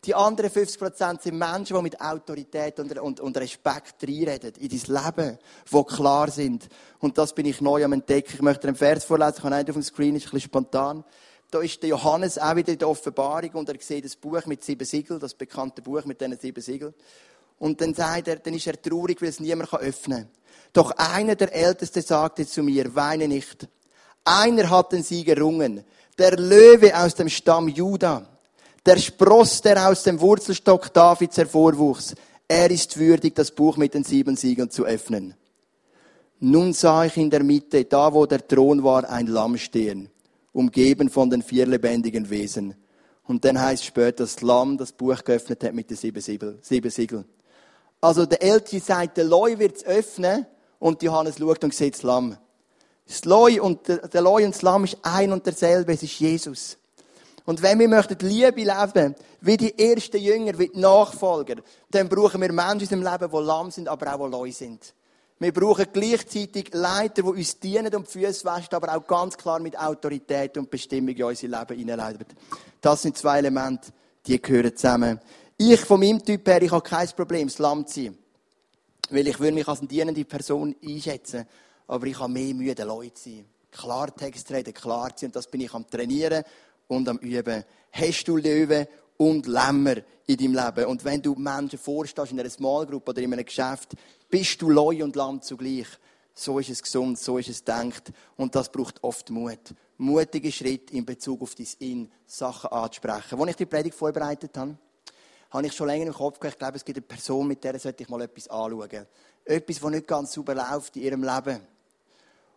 Die anderen 50 Prozent sind Menschen, die mit Autorität und, und, und Respekt reinreden in dein Leben, die klar sind. Und das bin ich neu am Entdecken. Ich möchte einen Vers vorlesen, ich habe nicht auf dem Screen, ist ein bisschen spontan. Da ist der Johannes auch wieder in der Offenbarung und er sieht das Buch mit sieben Siegeln, das bekannte Buch mit diesen sieben Siegeln. Und dann sagt er, dann ist er traurig, weil es niemand öffnen kann. Doch einer der Ältesten sagte zu mir, weine nicht. Einer hat den Sieg errungen. Der Löwe aus dem Stamm Juda der Spross, der aus dem Wurzelstock Davids hervorwuchs, er ist würdig, das Buch mit den sieben Siegeln zu öffnen. Nun sah ich in der Mitte, da wo der Thron war, ein Lamm stehen, umgeben von den vier lebendigen Wesen. Und dann heißt später, das Lamm das Buch geöffnet hat mit den sieben Siegeln. Also der Älteste sagt, der Leu wird es öffnen und Johannes schaut und sieht das Lamm. Das Leu und der Leu und das Lamm ist ein und derselbe, es ist Jesus. Und wenn wir möchten Liebe leben, wie die ersten Jünger, wie die Nachfolger, dann brauchen wir Menschen in unserem Leben, die lahm sind, aber auch die neu sind. Wir brauchen gleichzeitig Leiter, die uns dienen und die Füße waschen, aber auch ganz klar mit Autorität und Bestimmung in unser Leben hineinleiten. Das sind zwei Elemente, die gehören zusammen. Ich von meinem Typ her, ich habe kein Problem, das Lamm zu sein. Weil ich würde mich als eine dienende Person einschätzen. Aber ich habe mehr Mühe, der Leute zu sein. Klartext reden, klar zu sein. Und das bin ich am Trainieren und am Üben. Hast du Löwen und Lämmer in deinem Leben? Und wenn du Menschen vorstehst in einer Small Group oder in einem Geschäft, bist du Leu und Lamm zugleich. So ist es gesund, so ist es denkt. Und das braucht oft Mut. Mutige Schritt in Bezug auf dein In, Sachen anzusprechen. Als ich die Predigt vorbereitet habe, habe ich schon länger im Kopf gehabt, ich glaube, es gibt eine Person, mit der sollte ich mal etwas anschauen. Etwas, das nicht ganz sauber läuft in ihrem Leben.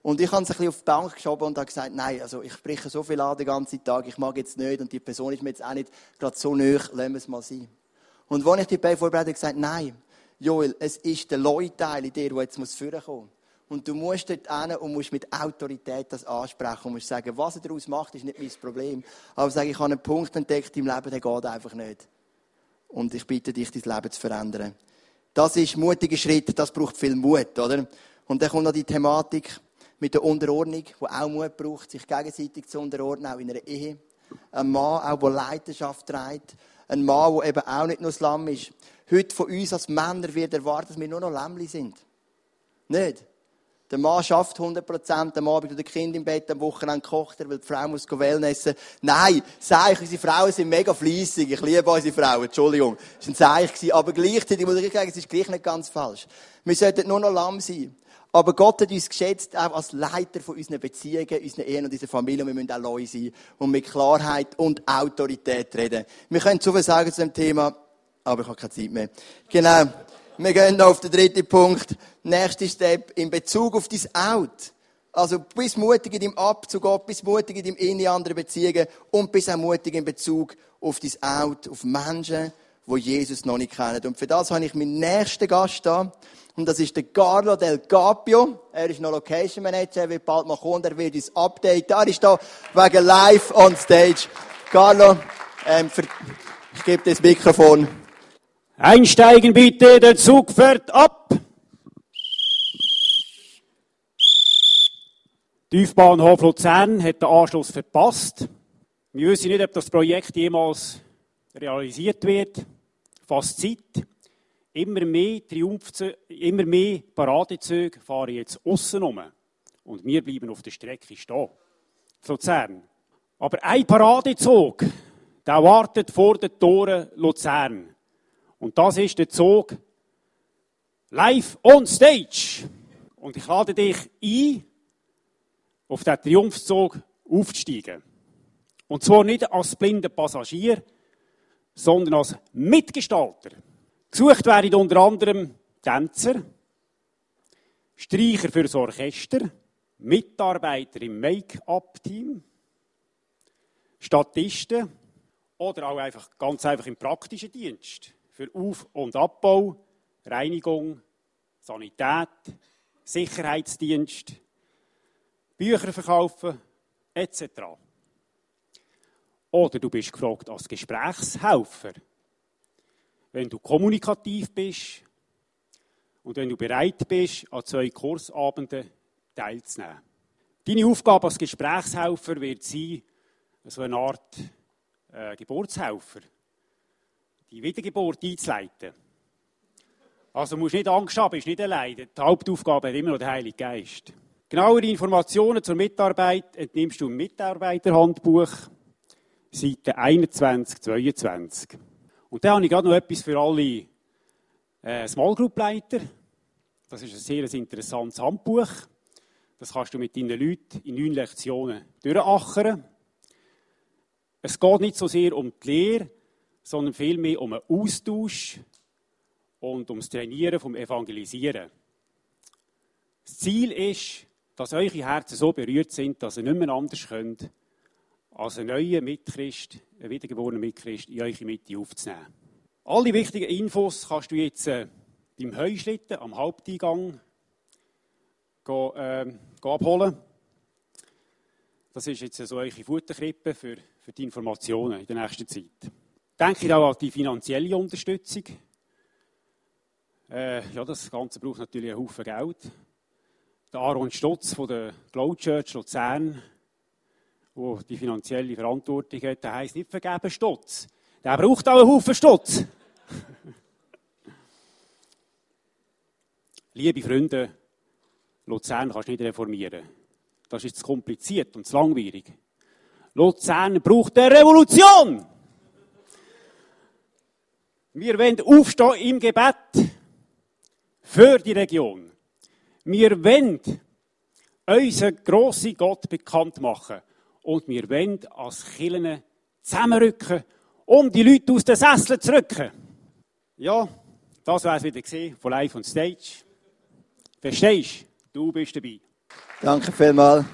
Und ich habe es ein bisschen auf die Bank geschoben und habe gesagt, nein, also ich spreche so viel an den ganzen Tag, ich mag jetzt nicht und die Person ist mir jetzt auch nicht gerade so nöch, lassen wir es mal sein. Und als ich die Beichte vorbereitet habe, gesagt, nein, Joel, es ist der Leuteil in dir, der jetzt muss kommen Und du musst dort hin und musst mit Autorität das ansprechen und musst sagen, was er daraus macht, ist nicht mein Problem. Aber sage, ich habe einen Punkt entdeckt im Leben, der geht einfach nicht. Und ich bitte dich, dein Leben zu verändern. Das ist mutiger Schritt, das braucht viel Mut, oder? Und dann kommt noch die Thematik, mit der Unterordnung, die auch Mut braucht, sich gegenseitig zu unterordnen, auch in einer Ehe. Ein Mann, auch, der Leidenschaft trägt. Ein Mann, der eben auch nicht nur das Lamm ist. Heute von uns als Männer wird erwartet, dass wir nur noch Lämmli sind. Nicht? Der Mann schafft 100 Prozent, am Abend oder Kind im Bett, am Wochenende kocht er, weil die Frau muss Wellnessen. Nein, sag ich, unsere Frauen sind mega fleissig. Ich liebe unsere Frauen, Entschuldigung. Das war ein Zeichen. Aber gleichzeitig muss ich sagen, es ist gleich nicht ganz falsch. Wir sollten nur noch Lamm sein. Aber Gott hat uns geschätzt, auch als Leiter von unseren Beziehungen, unseren Ehen und unserer Familie. Und wir müssen auch neu sein und mit Klarheit und Autorität reden. Wir können zu viel sagen zu dem Thema, aber ich habe keine Zeit mehr. Genau. Wir gehen noch auf den dritten Punkt. Nächster Step in Bezug auf dein Out. Also, bist mutig in deinem Abzug, bist mutig in deinem in andere Beziehungen und bist auch mutig in Bezug auf dein Out, auf Menschen, die Jesus noch nicht kennen. Und für das habe ich meinen nächsten Gast da. Und das ist der Carlo Del Capio. Er ist noch Location Manager, er wird bald mal kommen, er wird uns updaten. Er ist da wegen live on stage. Carlo, ähm, ich gebe dir das Mikrofon. Einsteigen bitte, der Zug fährt ab. Tiefbahnhof Luzern hat den Anschluss verpasst. Wir wissen nicht, ob das Projekt jemals realisiert wird. Fast Zeit. Immer mehr Triumphzüge, immer mehr Paradezüge fahren jetzt aussen rum. Und wir bleiben auf der Strecke stehen. Luzern. Aber ein Paradezug, der wartet vor den Toren Luzern. Und das ist der Zug live on stage. Und ich lade dich ein, auf den Triumphzug aufzusteigen. Und zwar nicht als blinder Passagier, sondern als Mitgestalter. Gesucht werden unter anderem Tänzer, Streicher fürs Orchester, Mitarbeiter im Make-up-Team, Statisten oder auch einfach, ganz einfach im praktischen Dienst für Auf- und Abbau, Reinigung, Sanität, Sicherheitsdienst, Bücher verkaufen, etc. Oder du bist gefragt als Gesprächshelfer. Wenn du kommunikativ bist und wenn du bereit bist, an zwei Kursabenden teilzunehmen. Deine Aufgabe als Gesprächshelfer wird sein, so eine Art äh, Geburtshelfer, die Wiedergeburt einzuleiten. Also musst nicht Angst haben, bist nicht allein. Die Hauptaufgabe hat immer noch der Heilige Geist. Genauere Informationen zur Mitarbeit entnimmst du im Mitarbeiterhandbuch, Seite 21, 22. Und dann habe ich gerade noch etwas für alle äh, Small Group Leiter. Das ist ein sehr interessantes Handbuch. Das kannst du mit deinen Leuten in neun Lektionen durchachern. Es geht nicht so sehr um die Lehre, sondern vielmehr um einen Austausch und ums Trainieren vom Evangelisieren. Das Ziel ist, dass eure Herzen so berührt sind, dass ihr nicht mehr anders könnt, als einen neuen Mitchrist, einen wiedergeborenen Mitchrist in eure Mitte aufzunehmen. Alle wichtigen Infos kannst du jetzt äh, beim Heuschlitten am Haupteingang go, äh, abholen. Das ist jetzt so eure Futterkrippe für, für die Informationen in der nächsten Zeit. Denke auch an die finanzielle Unterstützung. Äh, ja, das Ganze braucht natürlich einen Haufen Geld. Der Aaron Stutz von der Glow Church Luzern, der die finanzielle Verantwortung hat, der heisst nicht vergeben Stutz. Der braucht auch einen Haufen Stutz. [laughs] Liebe Freunde, Luzern kannst du nicht reformieren. Das ist zu kompliziert und zu langwierig. Luzern braucht eine Revolution. Wir wollen aufstehen im Gebet für die Region. Wir wollen unseren grossen Gott bekannt machen. Und wir wollen als Kirchen zusammenrücken, um die Leute aus den Sesseln zu rücken. Ja, das war es wieder von Live on Stage. Verstehst du? Du bist dabei. Danke vielmals.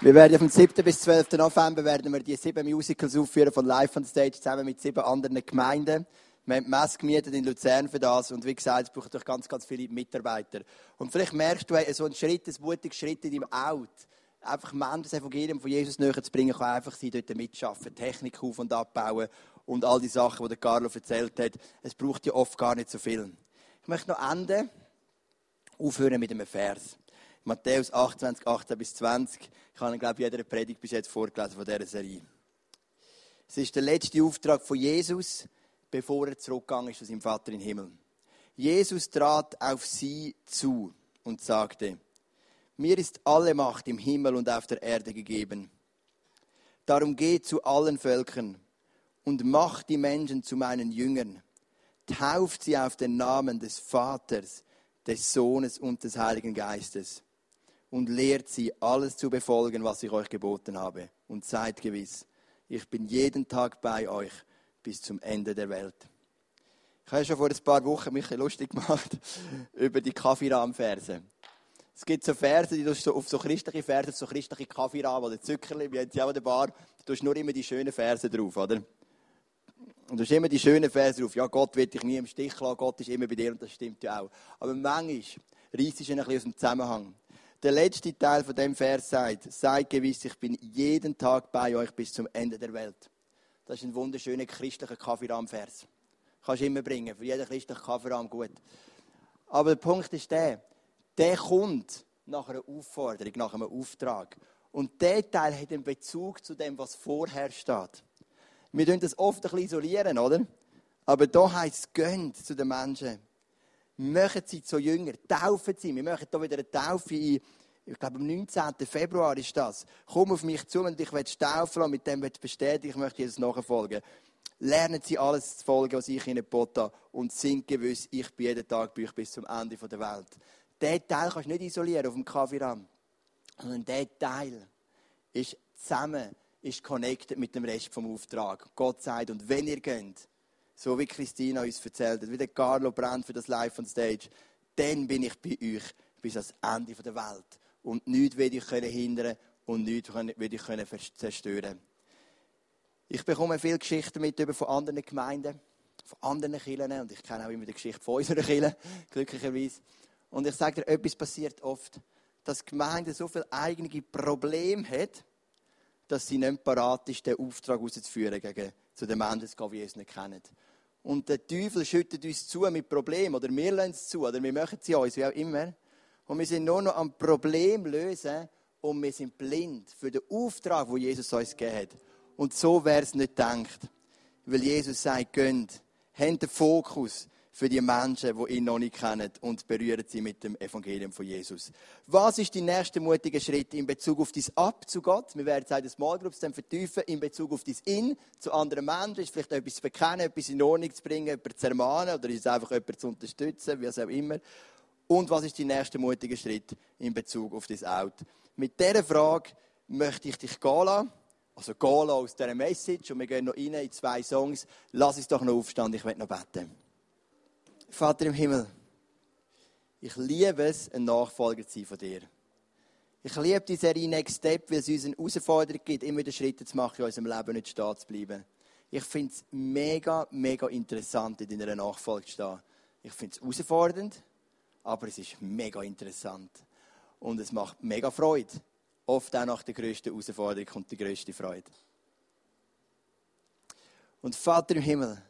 Wir werden vom 7. bis 12. November werden wir die sieben Musicals aufführen von Live on Stage zusammen mit sieben anderen Gemeinden. Wir haben die gemietet in Luzern für das und wie gesagt, es braucht durch ganz, ganz viele Mitarbeiter. Und vielleicht merkst du, so ein Schritt, ein mutiger Schritt in deinem Out, einfach Menschen das Evangelium von Jesus näher zu bringen, kann einfach sein, dort mitschaffen, Technik auf- und abbauen und all die Sachen, die der Carlo erzählt hat. Es braucht ja oft gar nicht so viel. Ich möchte noch enden, aufhören mit einem Vers. Matthäus 28, 18 bis 20. Ich habe, glaube ich, jeder Predigt bis jetzt vorgelesen von dieser Serie. Es ist der letzte Auftrag von Jesus, bevor er zurückgegangen ist zu seinem Vater im Himmel. Jesus trat auf sie zu und sagte, mir ist alle Macht im Himmel und auf der Erde gegeben. Darum geht zu allen Völkern und macht die Menschen zu meinen Jüngern. Tauft sie auf den Namen des Vaters, des Sohnes und des Heiligen Geistes und lehrt sie, alles zu befolgen, was ich euch geboten habe. Und seid gewiss, ich bin jeden Tag bei euch bis zum Ende der Welt. Ich habe schon vor ein paar Wochen mich lustig gemacht [laughs] über die Kaffeerahmverse. Es gibt so Verse, die du so auf so christliche Verse, so christliche Kaffeerahmen oder Zuckerli, wie jetzt ja auch der Bar, du hast nur immer die schönen Verse drauf, oder? Und du hast immer die schönen Verse drauf. Ja, Gott wird dich nie im Stich lassen, Gott ist immer bei dir und das stimmt ja auch. Aber manchmal reißt es ein bisschen aus dem Zusammenhang. Der letzte Teil von dem Vers sagt, seid gewiss, ich bin jeden Tag bei euch bis zum Ende der Welt. Das ist ein wunderschöner christlicher Kaffeerahm-Vers. Kannst du immer bringen, für jeden christlichen Kaffeerahm gut. Aber der Punkt ist der, der kommt nach einer Aufforderung, nach einem Auftrag. Und der Teil hat einen Bezug zu dem, was vorher steht. Wir tun das oft ein bisschen isolieren, oder? Aber da heißt es, gönnt zu den Menschen. Machen sie zu Jünger, taufen sie. Wir machen hier wieder eine Taufe ein. Ich glaube, am 19. Februar ist das. Komm auf mich zu und ich will taufen und mit dem will bestätigen, ich möchte Jesus nachfolgen. Lernen sie alles zu folgen, was ich ihnen geboten habe und sind gewiss, ich bin jeden Tag bei euch bis zum Ende der Welt. Diesen Teil kannst du nicht isolieren auf dem Kaffeeraum, sondern dieser Teil ist zusammen, ist connected mit dem Rest vom Auftrag. Gott sagt, und wenn ihr geht, so wie Christina uns erzählt hat, wie der Carlo brennt für das Live on Stage, dann bin ich bei euch bis ans Ende der Welt. Und nichts werde ich hindern und nichts werde ich zerstören. Ich bekomme viele Geschichten mit über von anderen Gemeinden, von anderen Kirchen und ich kenne auch immer die Geschichte von unserer Kirche, [laughs] glücklicherweise. Und ich sage dir, etwas passiert oft, dass die Gemeinde so viele eigene Probleme hat, dass sie nicht parat ist, den Auftrag auszuführen gegen zu den Menschen sie es nicht kennen. Und der Teufel schüttet uns zu mit Problemen, oder wir lassen es zu, oder wir machen sie uns, wie auch immer. Und wir sind nur noch am Problem lösen und wir sind blind für den Auftrag, wo Jesus uns gegeben hat. Und so wäre es nicht gedacht. Weil Jesus sagt, gönnt, habt den Fokus für die Menschen, die ihn noch nicht kennen und berühren sie mit dem Evangelium von Jesus. Was ist der nächste mutige Schritt in Bezug auf dein Ab zu Gott? Wir werden es in Small Groups dann vertiefen. In Bezug auf dein In zu anderen Menschen. Ist vielleicht etwas zu bekennen, etwas in Ordnung zu bringen, jemanden zu ermahnen oder ist es einfach jemanden zu unterstützen, wie auch immer. Und was ist der nächste mutige Schritt in Bezug auf dein Out? Mit dieser Frage möchte ich dich gehen lassen. Also gehen lassen aus dieser Message. Und wir gehen noch rein in zwei Songs. Lass uns doch noch aufstehen, ich werde noch beten. Vater im Himmel, ich liebe es, ein Nachfolger zu sein von dir. Ich liebe die Serie Next Step, weil es uns eine Herausforderung gibt, immer wieder Schritte zu machen, in unserem Leben nicht stehen zu bleiben. Ich finde es mega, mega interessant, in deiner Nachfolge zu stehen. Ich finde es herausfordernd, aber es ist mega interessant. Und es macht mega Freude. Oft auch nach der grössten Herausforderung kommt die grösste Freude. Und Vater im Himmel,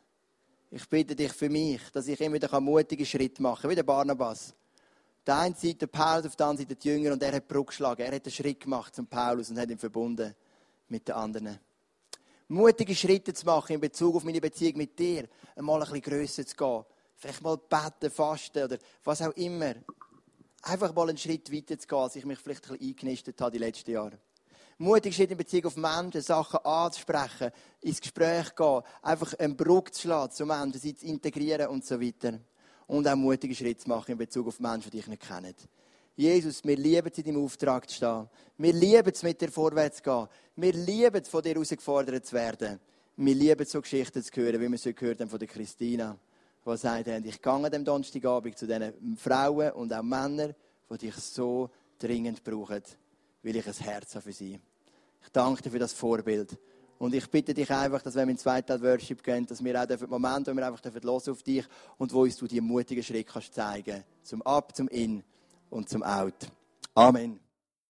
ich bitte dich für mich, dass ich immer wieder mutige Schritte machen kann, wie der Barnabas. Der eine Seite Paulus, auf der anderen Seite die Jünger und er hat Brücke geschlagen. Er hat einen Schritt gemacht zum Paulus und hat ihn verbunden mit den anderen. Mutige Schritte zu machen in Bezug auf meine Beziehung mit dir, einmal ein bisschen grösser zu gehen. Vielleicht mal beten, fasten oder was auch immer. Einfach mal einen Schritt weiter zu gehen, als ich mich vielleicht ein bisschen eingenistet habe die letzten Jahre mutig ist in Beziehung auf Menschen, Sachen anzusprechen, ins Gespräch gehen, einfach einen Bruch zu schlagen zu Menschen, sie zu integrieren und so weiter. Und auch mutige Schritte zu machen in Bezug auf Menschen, die ich nicht kenne. Jesus, wir lieben es, in deinem Auftrag zu stehen. Wir lieben es, mit dir vorwärts zu gehen. Wir lieben es, von dir herausgefordert zu werden. Wir lieben es, so Geschichten zu hören, wie wir sie gehört haben von der Christina, die sagt, ich gehe an dem Donnerstagabend zu diesen Frauen und auch Männern, die dich so dringend brauchen, weil ich ein Herz habe für sie. Ich danke dir für das Vorbild. Und ich bitte dich einfach, dass wenn wir in zweiten Worship gehen, dass wir auch den Moment, wo wir einfach hören auf dich und wo uns du die mutigen Schritte kannst zeigen. Zum Ab, zum In und zum Out. Amen.